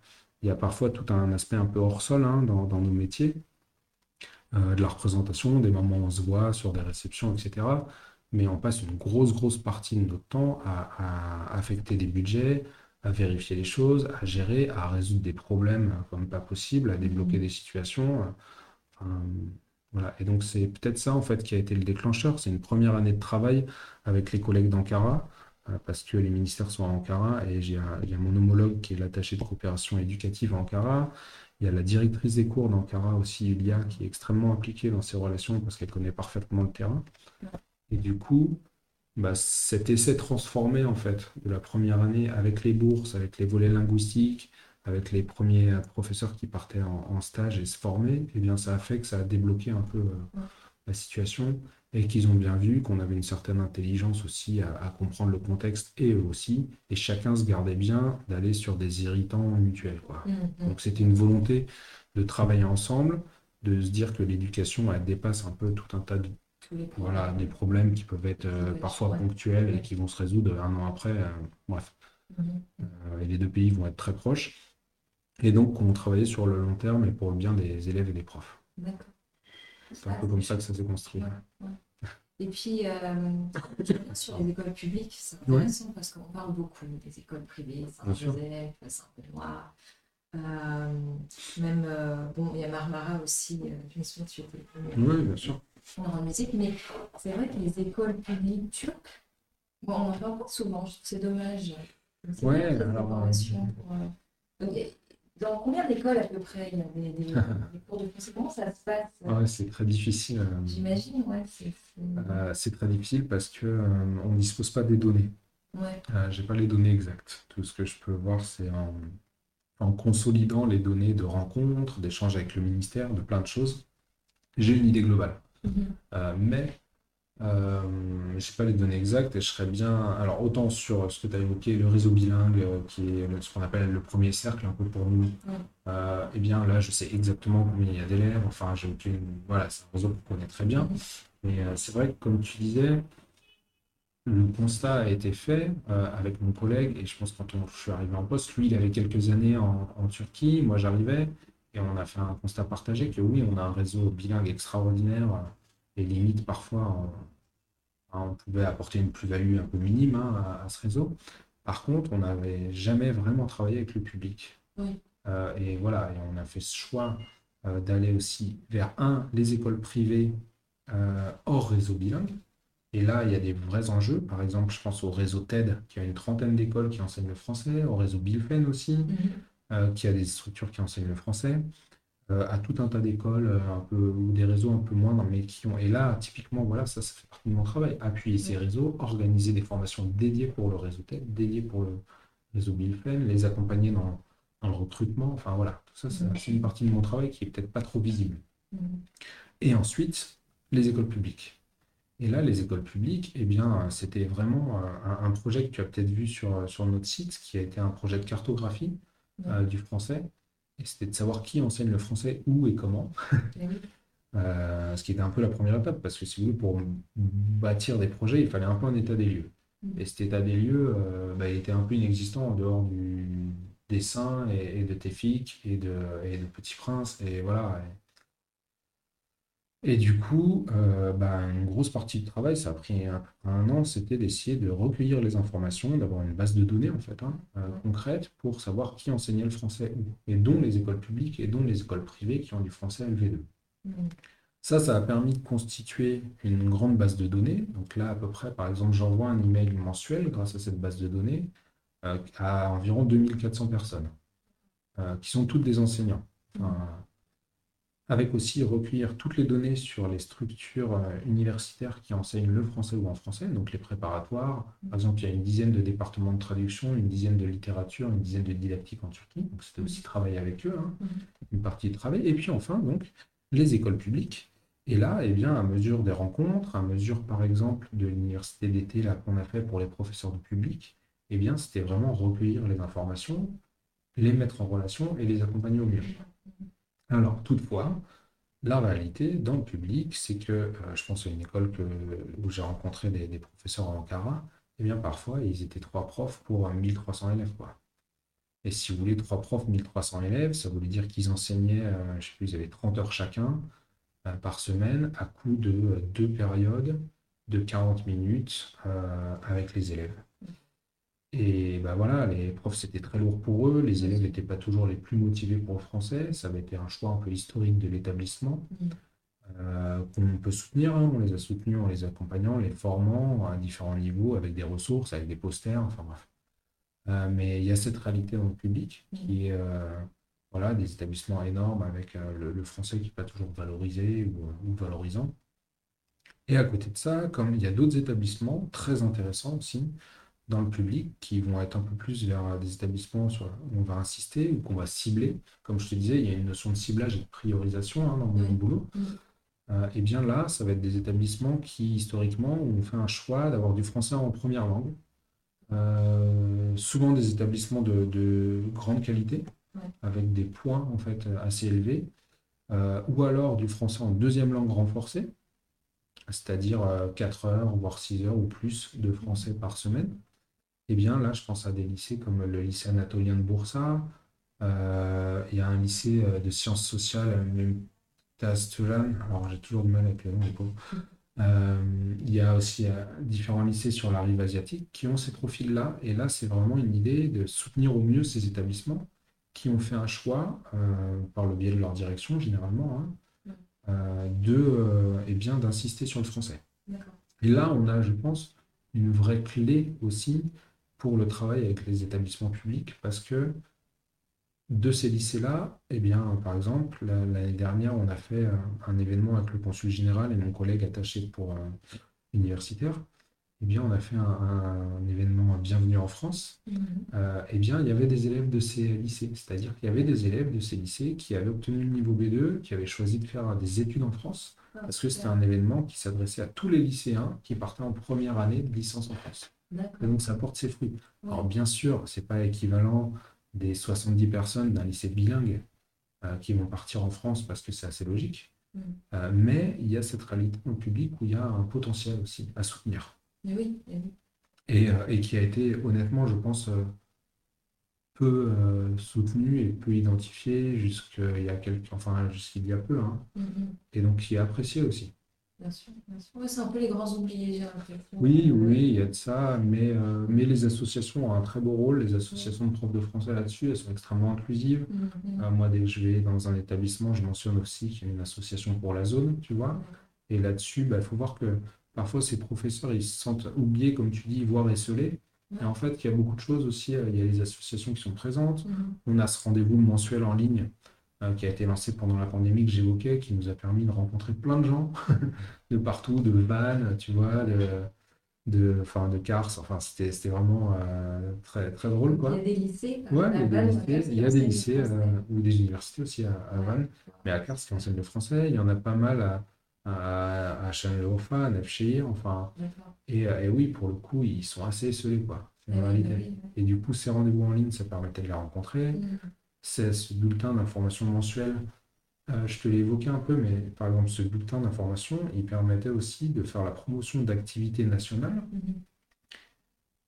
il y a parfois tout un aspect un peu hors sol hein, dans, dans nos métiers, euh, de la représentation, des moments où on se voit sur des réceptions, etc. Mais on passe une grosse, grosse partie de notre temps à, à affecter des budgets, à vérifier les choses, à gérer, à résoudre des problèmes comme pas possible, à débloquer des situations. euh, enfin, Et donc c'est peut-être ça en fait qui a été le déclencheur. C'est une première année de travail avec les collègues d'Ankara, euh, parce que les ministères sont à Ankara et j'ai y a mon homologue qui est l'attaché de coopération éducative à Ankara. Il y a la directrice des cours d'Ankara aussi, Ilia, qui est extrêmement impliquée dans ces relations parce qu'elle connaît parfaitement le terrain. Et du coup, bah, cet essai transformé en fait de la première année avec les bourses, avec les volets linguistiques, avec les premiers euh, professeurs qui partaient en, en stage et se former, eh bien ça a fait que ça a débloqué un peu euh, la situation et qu'ils ont bien vu qu'on avait une certaine intelligence aussi à, à comprendre le contexte et eux aussi, et chacun se gardait bien d'aller sur des irritants mutuels, quoi. Mhm. Donc c'était une volonté de travailler ensemble, de se dire que l'éducation, elle dépasse un peu tout un tas de voilà, problèmes. des problèmes qui peuvent être euh, parfois ouais. ponctuels et qui vont se résoudre un an après. euh, bref. Euh, et les deux pays vont être très proches. Et donc, on travaillait sur le long terme et pour le bien des élèves et des profs. D'accord. C'est un peu comme ça que ça s'est construit. Ouais, ouais. Et puis, euh, sur les écoles publiques, c'est Ouais. intéressant parce qu'on parle beaucoup des écoles privées. Saint-Joseph, Saint-Benoît. Euh, même, euh, bon, il y a Marmara aussi, euh, je me souviens, tu étais Oui, bien sûr. en musique, mais c'est vrai que les écoles publiques turques, bon, on en parle pas souvent, je trouve que c'est dommage. C'est Ouais, très alors, pour, donc, dans combien d'écoles à peu près il y a des, des- des cours de français? Comment ça se passe Ouais, c'est très difficile. euh, J'imagine, ouais. c'est- euh, très difficile parce que euh, on ne dispose pas des données. Ouais. Euh, j'ai pas les données exactes. Tout ce que je peux voir, c'est en, en consolidant les données de rencontres, d'échanges avec le ministère, de plein de choses. J'ai une idée globale. Mhm. Euh, mais euh, je n'ai pas les données exactes et je serais bien. Alors, autant sur ce que tu as évoqué, le réseau bilingue, euh, qui est le- ce qu'on appelle le premier cercle un peu pour nous, euh, eh bien là, je sais exactement combien il y a d'élèves. Enfin, j'ai aucune. Voilà, c'est un réseau qu'on connaît très bien. Mais euh, c'est vrai que, comme tu disais, le constat a été fait avec mon collègue, et je pense que quand on- je suis arrivé en poste, lui, il avait quelques années en, en Turquie, moi j'arrivais, et on a fait un constat partagé que oui, on a un réseau bilingue extraordinaire, euh, et limite parfois on, on pouvait apporter une plus-value un peu minime hein, à, à ce réseau. Par contre, on n'avait jamais vraiment travaillé avec le public. Oui. Euh, et voilà, et on a fait ce choix euh, d'aller aussi vers un, les écoles privées euh, hors réseau bilingue. Et là, il y a des vrais enjeux. Par exemple, je pense au réseau TED, qui a une trentaine d'écoles qui enseignent le français, au réseau Bilfen aussi, Mhm. qui a des structures qui enseignent le français, à tout un tas d'écoles euh, un peu, ou des réseaux un peu moindres, mais qui ont. Et là, typiquement, voilà, ça, ça fait partie de mon travail. Appuyer ces réseaux, organiser des formations dédiées pour le réseau TED, dédiées pour le réseau Bilfen, les accompagner dans, dans le recrutement. Enfin, voilà, tout ça, c'est une partie de mon travail qui est peut-être pas trop visible. Mhm. Et ensuite, les écoles publiques. Et là, les écoles publiques, eh bien, c'était vraiment euh, un, un projet que tu as peut-être vu sur, sur notre site, qui a été un projet de cartographie euh, du français. Et c'était de savoir qui enseigne le français, où et comment. Eh. Euh, ce qui était un peu la première étape, parce que si vous voulez, pour bâtir des projets, il fallait un peu un état des lieux. Mhm. Et cet état des lieux, euh, bah, il était un peu inexistant en dehors du dessin et, et de Tefik et de, et de Petit Prince. Et voilà. Et, et du coup, euh, bah, une grosse partie du travail, ça a pris un, an, c'était d'essayer de recueillir les informations, d'avoir une base de données en fait, hein, euh, concrète pour savoir qui enseignait le français où, et dont les écoles publiques et dont les écoles privées qui ont du français LV2. Mhm. Ça, ça a permis de constituer une grande base de données. Donc là, à peu près, par exemple, j'envoie un email mensuel grâce à cette base de données euh, à environ 2400 personnes, qui sont toutes des enseignants. Avec aussi recueillir toutes les données sur les structures euh, universitaires qui enseignent le français ou en français, donc les préparatoires. Par exemple, il y a une dizaine de départements de traduction, une dizaine de littérature, une dizaine de didactique en Turquie. Donc c'était aussi travailler avec eux, hein, Mhm. une partie de travail. Et puis enfin, donc, les écoles publiques. Et là, eh bien, à mesure des rencontres, à mesure, par exemple, de l'université d'été qu'on a fait pour les professeurs du public, eh bien, c'était vraiment recueillir les informations, les mettre en relation et les accompagner au mieux. Alors, toutefois, la réalité dans le public, c'est que, euh, je pense à une école où j'ai rencontré des, professeurs en Ankara, eh bien, parfois, ils étaient trois profs pour euh, 1300 élèves, quoi. Et si vous voulez, trois profs, 1300 élèves, ça voulait dire qu'ils enseignaient, euh, je ne sais plus, ils avaient 30 heures chacun euh, par semaine, à coup de euh, deux périodes de 40 minutes euh, avec les élèves. Et ben voilà, les profs, c'était très lourd pour eux, les élèves n'étaient pas toujours les plus motivés pour le français, ça avait été un choix un peu historique de l'établissement, euh, qu'on peut soutenir, hein. On les a soutenus en les accompagnant, les formant à différents niveaux, avec des ressources, avec des posters, enfin bref. Euh, mais il y a cette réalité dans le public qui est euh, voilà, des établissements énormes avec le, français qui n'est pas toujours valorisé ou valorisant. Et à côté de ça, comme il y a d'autres établissements très intéressants aussi dans le public qui vont être un peu plus vers des établissements sur, où on va insister ou qu'on va cibler. Comme je te disais, il y a une notion de ciblage et de priorisation hein, dans mon Oui. boulot. Mhm. Euh, et bien là, ça va être des établissements qui, historiquement, ont fait un choix d'avoir du français en première langue. Euh, souvent des établissements de, de grande qualité, avec des points en fait assez élevés, Euh, ou alors du français en deuxième langue renforcée, c'est-à-dire euh, 4 heures, voire 6 heures ou plus de français par semaine. Et bien là, je pense à des lycées comme le lycée anatolien de Boursa, euh, il y a un lycée euh, de sciences sociales, euh, Tasturan, alors j'ai toujours du mal avec le nom, les pauvres. Euh, il y a aussi euh, différents lycées sur la rive asiatique qui ont ces profils-là. Et là, c'est vraiment une idée de soutenir au mieux ces établissements qui ont fait un choix, euh, par le biais de leur direction généralement, hein, de, eh bien, d'insister sur le français. Et là, on a, je pense, une vraie clé aussi pour le travail avec les établissements publics parce que de ces lycées-là, eh bien, par exemple, la- l'année dernière, on a fait un événement avec le consul général et mon collègue attaché pour euh, universitaire. Eh bien, on a fait un, un événement Bienvenue en France. Mhm. Euh, eh bien, il y avait des élèves de ces lycées. C'est-à-dire qu'il y avait des élèves de ces lycées qui avaient obtenu le niveau B2, qui avaient choisi de faire des études en France, Ah, parce que c'était un événement qui s'adressait à tous les lycéens qui partaient en première année de licence en France. Et donc, ça porte ses fruits. Ouais. Alors, bien sûr, c'est pas équivalent des 70 personnes d'un lycée bilingue euh, qui vont partir en France parce que c'est assez logique. Mm. Euh, mais il y a cette réalité le public où il y a un potentiel aussi à soutenir. Mais oui. Et, euh, et qui a été, honnêtement, je pense, peu soutenu et peu identifié jusqu'il y a quelques, enfin, jusqu'il y a peu. hein. Mhm. Et donc, qui est apprécié aussi. Bien sûr, bien sûr. Ouais, c'est un peu les grands oubliés, j'ai l'impression. Oui, oui, il y a de ça, mais, euh, mais les associations ont un très beau rôle. Les associations de profs de français là-dessus, elles sont extrêmement inclusives. Mhm. Euh, moi, dès que je vais dans un établissement, je mentionne aussi qu'il y a une association pour la zone, tu vois. Et là-dessus, il faut voir que parfois ces professeurs, ils se sentent oubliés, comme tu dis, voire esselés. Et en fait, il y a beaucoup de choses aussi. Il y a les associations qui sont présentes. On a ce rendez-vous mensuel en ligne euh, qui a été lancé pendant la pandémie que j'évoquais, qui nous a permis de rencontrer plein de gens de partout, de Vannes, tu vois, de, de, enfin, de Kars. Enfin, c'était, vraiment euh, très, très drôle, Il quoi. y a des lycées. Ouais, à il y a des lycées, qui il y a des lycées euh, ou des universités aussi à, à Ouais. Vannes, mais à Kars qui enseignent le français. Il y en a pas mal à, à, à à enfin. Et, euh, et oui, pour le coup, ils sont assez esselés, quoi. C'est oui, oui, oui. Et du coup, ces rendez-vous en ligne, ça permettait de les rencontrer. C'est ce bulletin d'information mensuel. euh, je te l'ai évoqué un peu, mais par exemple, ce bulletin d'information, il permettait aussi de faire la promotion d'activités nationales. Mhm.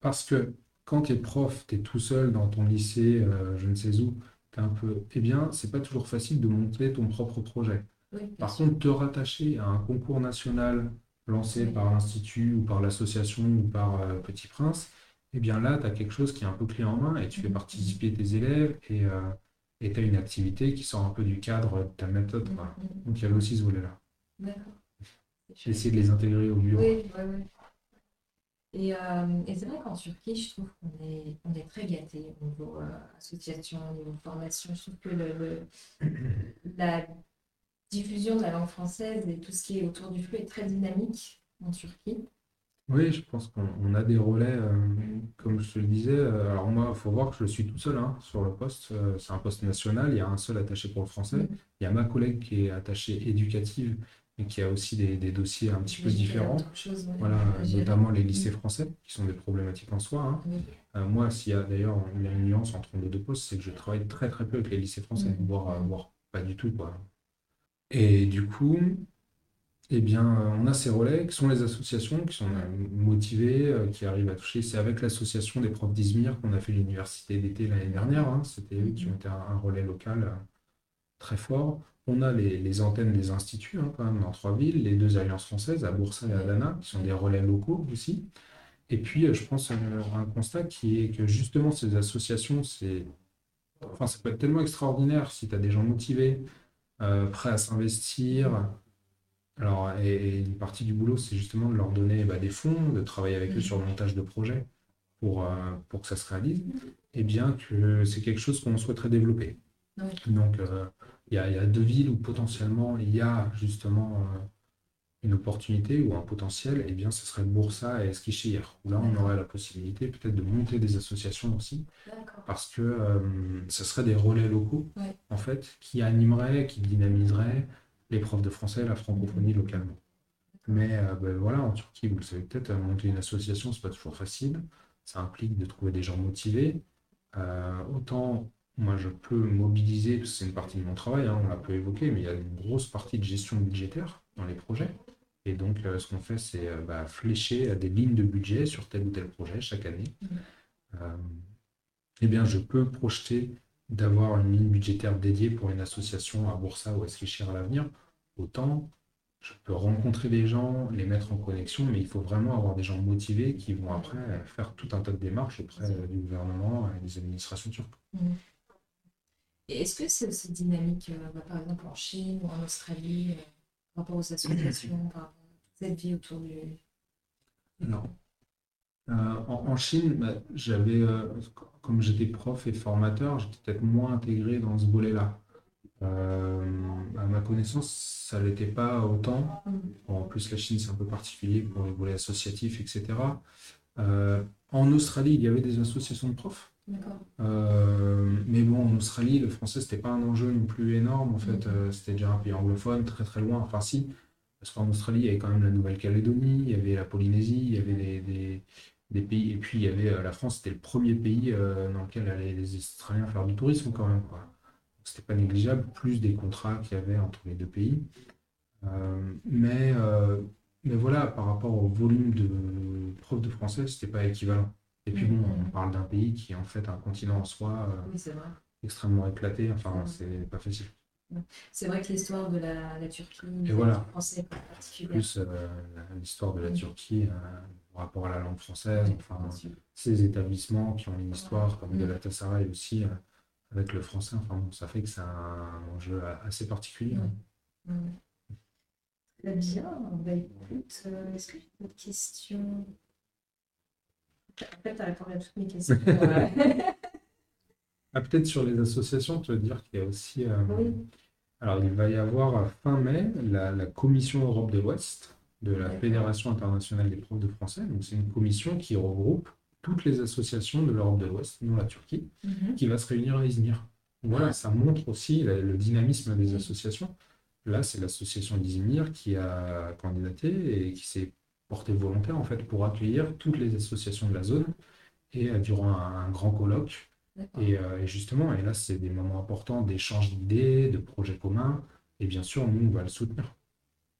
Parce que quand tu es prof, tu es tout seul dans ton lycée, euh, je ne sais où, un peu. Eh bien, c'est pas toujours facile de monter ton propre projet. Oui, Par sûr. contre, te rattacher à un concours national lancé Oui. par l'Institut ou par l'association ou par euh, Petit Prince, eh bien là, tu as quelque chose qui est un peu clé en main et tu fais Mhm. participer tes élèves et tu as une activité qui sort un peu du cadre de ta méthode. Mhm. Donc il y avait aussi ce volet-là. D'accord. Essayé de les intégrer au mieux. Oui, oui, oui. Et, euh, et c'est vrai qu'en Turquie, je trouve qu'on est, on est très gâtés au niveau euh, association, au niveau formation. Je trouve que le, le- la diffusion de la langue française et tout ce qui est autour du fleu est très dynamique en Turquie. Oui, je pense qu'on on a des relais, euh, comme je te le disais. euh, alors moi, il faut voir que je suis tout seul hein, sur le poste. euh, c'est un poste national, il y a un seul attaché pour le français. Il y a ma collègue qui est attachée éducative et qui a aussi des, des dossiers un petit peu différents. ouais, Voilà, notamment les lycées français, qui sont des problématiques en soi. hein. Oui. Euh, moi, s'il y a d'ailleurs il y a une nuance entre les deux postes, c'est que je travaille très très peu avec les lycées français, voire, euh, voire pas du tout, quoi. Et du coup, eh bien, euh, on a ces relais qui sont les associations qui sont euh, motivées, euh, qui arrivent à toucher. C'est avec l'association des profs d'Izmir qu'on a fait l'université d'été l'année dernière. hein. C'était eux qui ont été un, relais local très fort. On a les, les antennes des instituts, hein, quand même, dans trois villes, les deux alliances françaises, à Boursa et à Dana, qui sont des relais locaux aussi. Et puis, je pense à un constat qui est que justement, ces associations, c'est, enfin, ça peut être tellement extraordinaire si tu as des gens motivés, euh, prêts à s'investir. Alors, et, et une partie du boulot, c'est justement de leur donner bah, des fonds, de travailler avec eux sur le montage de projets pour, euh, pour que ça se réalise. Et bien que c'est quelque chose qu'on souhaiterait développer. Oui. Donc, euh, il y a, il y a deux villes où potentiellement il y a justement euh, une opportunité ou un potentiel, et bien ce serait Boursa et Eskişehir, où là on aurait la possibilité peut-être de monter des associations aussi, parce que ce serait des relais locaux, Ouais. en fait, qui animeraient, qui dynamiseraient les profs de français, la francophonie localement. Mais euh, ben voilà, en Turquie, vous le savez peut-être, euh, monter une association, c'est pas toujours facile. Ça implique de trouver des gens motivés. Euh, autant moi je peux mobiliser, parce que c'est une partie de mon travail, hein, on l'a peu évoqué, mais il y a une grosse partie de gestion budgétaire dans les projets. Et donc euh, ce qu'on fait, c'est bah, flécher des lignes de budget sur tel ou tel projet chaque année. Euh, eh bien, je peux projeter d'avoir une ligne budgétaire dédiée pour une association à Boursa ou à Eskişehir à l'avenir. Autant je peux rencontrer des gens, les mettre en connexion, mais il faut vraiment avoir des gens motivés qui vont après faire tout un tas de démarches auprès du gouvernement et des administrations turques. Et est-ce que c'est aussi dynamique, euh, bah, par exemple en Chine ou en Australie, euh, par rapport aux associations, par rapport à cette vie autour du... Non. Euh, en, en Chine, bah, j'avais, comme j'étais prof et formateur, j'étais peut-être moins intégré dans ce volet-là. Euh, à ma connaissance, ça ne l'était pas autant. Bon, en plus, la Chine, c'est un peu particulier pour le volet associatif, etc. Euh, en Australie, il y avait des associations de profs. Euh, mais bon, en Australie, le français, c'était pas un enjeu non plus énorme. En fait, Mhm. Euh, c'était déjà un pays anglophone, très très loin. Enfin, si, parce qu'en Australie, il y avait quand même la Nouvelle-Calédonie, il y avait la Polynésie, il y avait des, des- des pays. Et puis, il y avait euh, la France, c'était le premier pays dans lequel allaient les Australiens faire du tourisme quand même, quoi. C'était pas négligeable, plus des contrats qu'il y avait entre les deux pays. Euh, mais, euh, mais voilà, par rapport au volume de profs de français, c'était pas équivalent. Et puis bon, on parle d'un pays qui est en fait un continent en soi euh, Oui, extrêmement éclaté, enfin, c'est pas facile. C'est vrai que l'histoire de la, la Turquie, Et voilà. français est particulière. Plus la- l'histoire de la Mm. Turquie par rapport à la langue française, Ouais, enfin, ces établissements qui ont une histoire, comme Mm. Galatasaray aussi, euh, avec le français, enfin bon, ça fait que c'est un enjeu assez particulier. hein. Très bien. Bah, écoute, euh, est-ce que j'ai d'autres questions? En fait, tu as répondu à toutes mes questions. ah, Peut-être sur les associations, tu veux dire qu'il y a aussi. euh, oui. Alors, il va y avoir euh, fin mai la, la Commission Europe de l'Ouest de la. Fédération internationale des profs de français. Donc, c'est une commission qui regroupe toutes les associations de l'Europe de l'Ouest, non la Turquie, Mhm. qui va se réunir à Izmir. Voilà, ça montre aussi la- le dynamisme des associations. Là, c'est l'association d'Izmir qui a candidaté et qui s'est portée volontaire en fait pour accueillir toutes les associations de la zone et euh, durant un, un grand colloque. Et, euh, et justement, et là, c'est des moments importants d'échange d'idées, de projets communs. Et bien sûr, nous, on va le soutenir.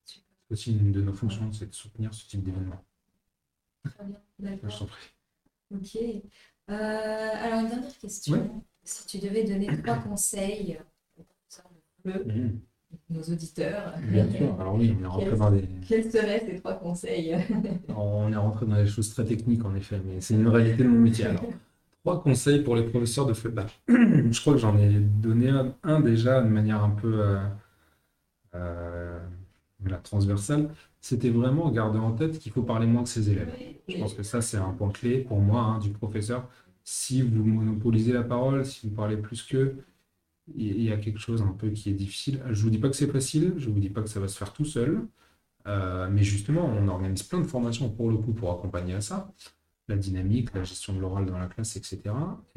C'est aussi une de nos fonctions, c'est de soutenir ce type d'événement. Très bien. Je t'en prie. Ok. Euh, alors, une dernière question. Ouais. Si tu devais donner trois conseils aux professeurs de FLE, nos auditeurs, Bien sûr. Alors oui, on est rentré dans des, quels seraient ces trois conseils? On est rentré dans des choses très techniques en effet, mais c'est une réalité de mon métier. Alors, trois conseils pour les professeurs de FLE. Bah, je crois que j'en ai donné un, un déjà de manière un peu euh, euh, voilà, transversale. C'était vraiment garder en tête qu'il faut parler moins que ses élèves. Je pense que ça, c'est un point clé pour moi hein, du professeur. Si vous monopolisez la parole, si vous parlez plus qu'eux, il y a quelque chose un peu qui est difficile. Je ne vous dis pas que c'est facile, je ne vous dis pas que ça va se faire tout seul, euh, mais justement, on organise plein de formations pour le coup pour accompagner à ça. La dynamique, la gestion de l'oral dans la classe, etc.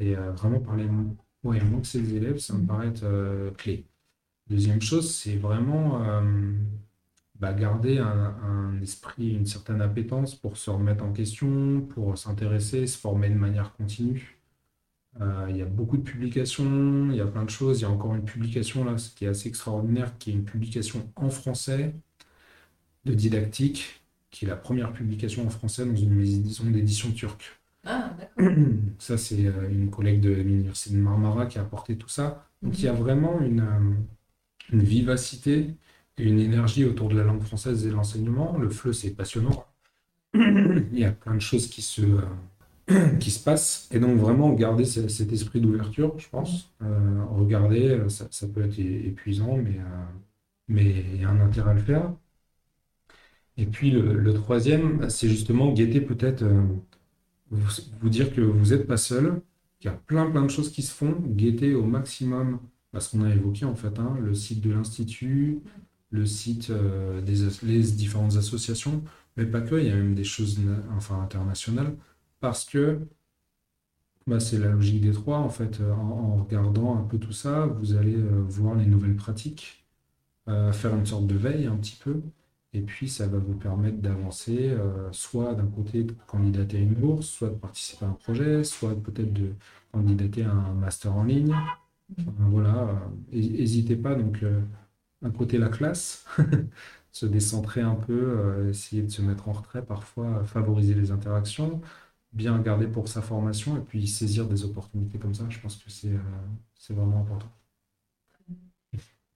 Et euh, vraiment parler moins, ouais, moins que ses élèves, ça me paraît être euh, clé. Deuxième chose, c'est vraiment bah, garder un, un esprit, une certaine appétence pour se remettre en question, pour s'intéresser, se former de manière continue. Euh, il y a beaucoup de publications, il y a plein de choses. Il y a encore une publication là, ce qui est assez extraordinaire, qui est une publication en français de didactique, qui est la première publication en français dans une maison d'édition turque. Ah, d'accord. Ça, c'est euh, une collègue de l'université de Marmara qui a apporté tout ça. Donc, il y a vraiment une, euh, une vivacité une énergie autour de la langue française et de l'enseignement. Le FLE, c'est passionnant. Il y a plein de choses qui se, qui se passent. Et donc, vraiment, garder ce- cet esprit d'ouverture, je pense. Euh, regarder, euh, ça, ça peut être épuisant, mais, euh, mais il y a un intérêt à le faire. Et puis, le, le troisième, c'est justement guetter peut-être, euh, vous, vous dire que vous n'êtes pas seul, qu'il y a plein, plein de choses qui se font. Guetter au maximum bah, ce qu'on a évoqué, en fait, hein, le site de l'Institut, le site euh, des les différentes associations, mais pas que, il y a même des choses enfin, internationales, parce que bah, c'est la logique des trois, en fait. Euh, En, en regardant un peu tout ça, vous allez euh, voir les nouvelles pratiques, euh, faire une sorte de veille un petit peu, et puis ça va vous permettre d'avancer, soit d'un côté de candidater à une bourse, soit de participer à un projet, soit peut-être de candidater à un master en ligne. Euh, voilà, n'hésitez pas donc d'un côté la classe, se décentrer un peu, euh, essayer de se mettre en retrait parfois, euh, favoriser les interactions, bien garder pour sa formation et puis saisir des opportunités comme ça. Je pense que c'est euh, vraiment important.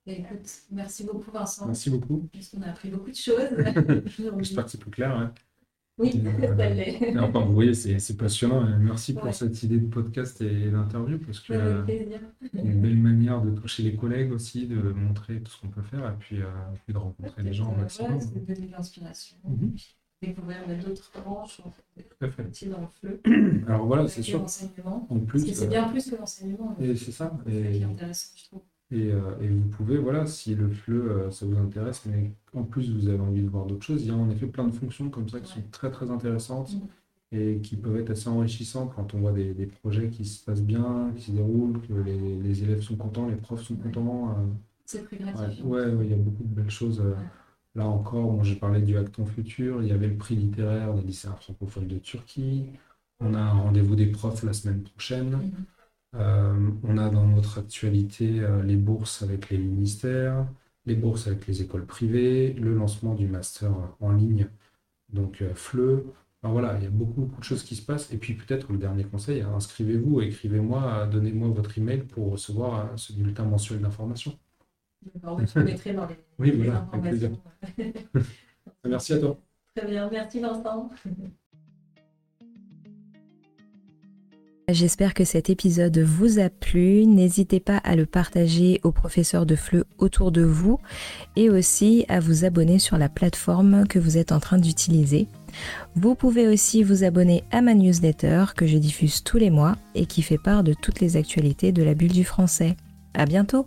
Écoute, merci beaucoup Vincent. Merci beaucoup. Parce qu'on a appris beaucoup de choses. J'espère que c'est plus clair. hein. Oui, Euh, ça l'est. Et enfin, vous voyez, c'est passionnant. merci pour cette idée de podcast et d'interview parce que euh, une belle manière de toucher les collègues aussi, de montrer tout ce qu'on peut faire et puis, euh, puis de rencontrer les gens au maximum. voilà, c'est donner de l'inspiration. Mhm. Découvrir d'autres branches en fait, Tout à fait. métiers dans le fleu. Alors voilà, c'est sûr. En Parce plus, que c'est euh, bien plus que l'enseignement. et c'est ça. C'est Et, est intéressant, je trouve. Et, euh, et vous pouvez, voilà, si le FLE, euh, ça vous intéresse, mais en plus vous avez envie de voir d'autres choses, il y a en effet plein de fonctions comme ça qui sont très très intéressantes Mhm. et qui peuvent être assez enrichissantes quand on voit des, des projets qui se passent bien, qui se déroulent, que les, les élèves sont contents, les profs sont contents. euh, C'est très gratifiant. ouais, ouais, il y a beaucoup de belles choses. Là encore, moi j'ai parlé du Acton Futur, il y avait le prix littéraire des lycéens francophones de Turquie. On a un rendez-vous des profs la semaine prochaine. Euh, on a dans notre actualité euh, les bourses avec les ministères, les bourses avec les écoles privées, le lancement du master en ligne, donc euh, FLE. Enfin, voilà, il y a beaucoup, beaucoup de choses qui se passent. Et puis peut-être le dernier conseil, hein, inscrivez-vous, écrivez-moi, euh, donnez-moi votre email pour recevoir euh, ce bulletin mensuel d'information. Oui, je mettrai dans les, Oui, les voilà, avec plaisir. informations. Merci à toi. Très bien, merci Vincent. J'espère que cet épisode vous a plu. N'hésitez pas à le partager aux professeurs de FLE autour de vous et aussi à vous abonner sur la plateforme que vous êtes en train d'utiliser. Vous pouvez aussi vous abonner à ma newsletter que je diffuse tous les mois et qui fait part de toutes les actualités de la bulle du français. À bientôt!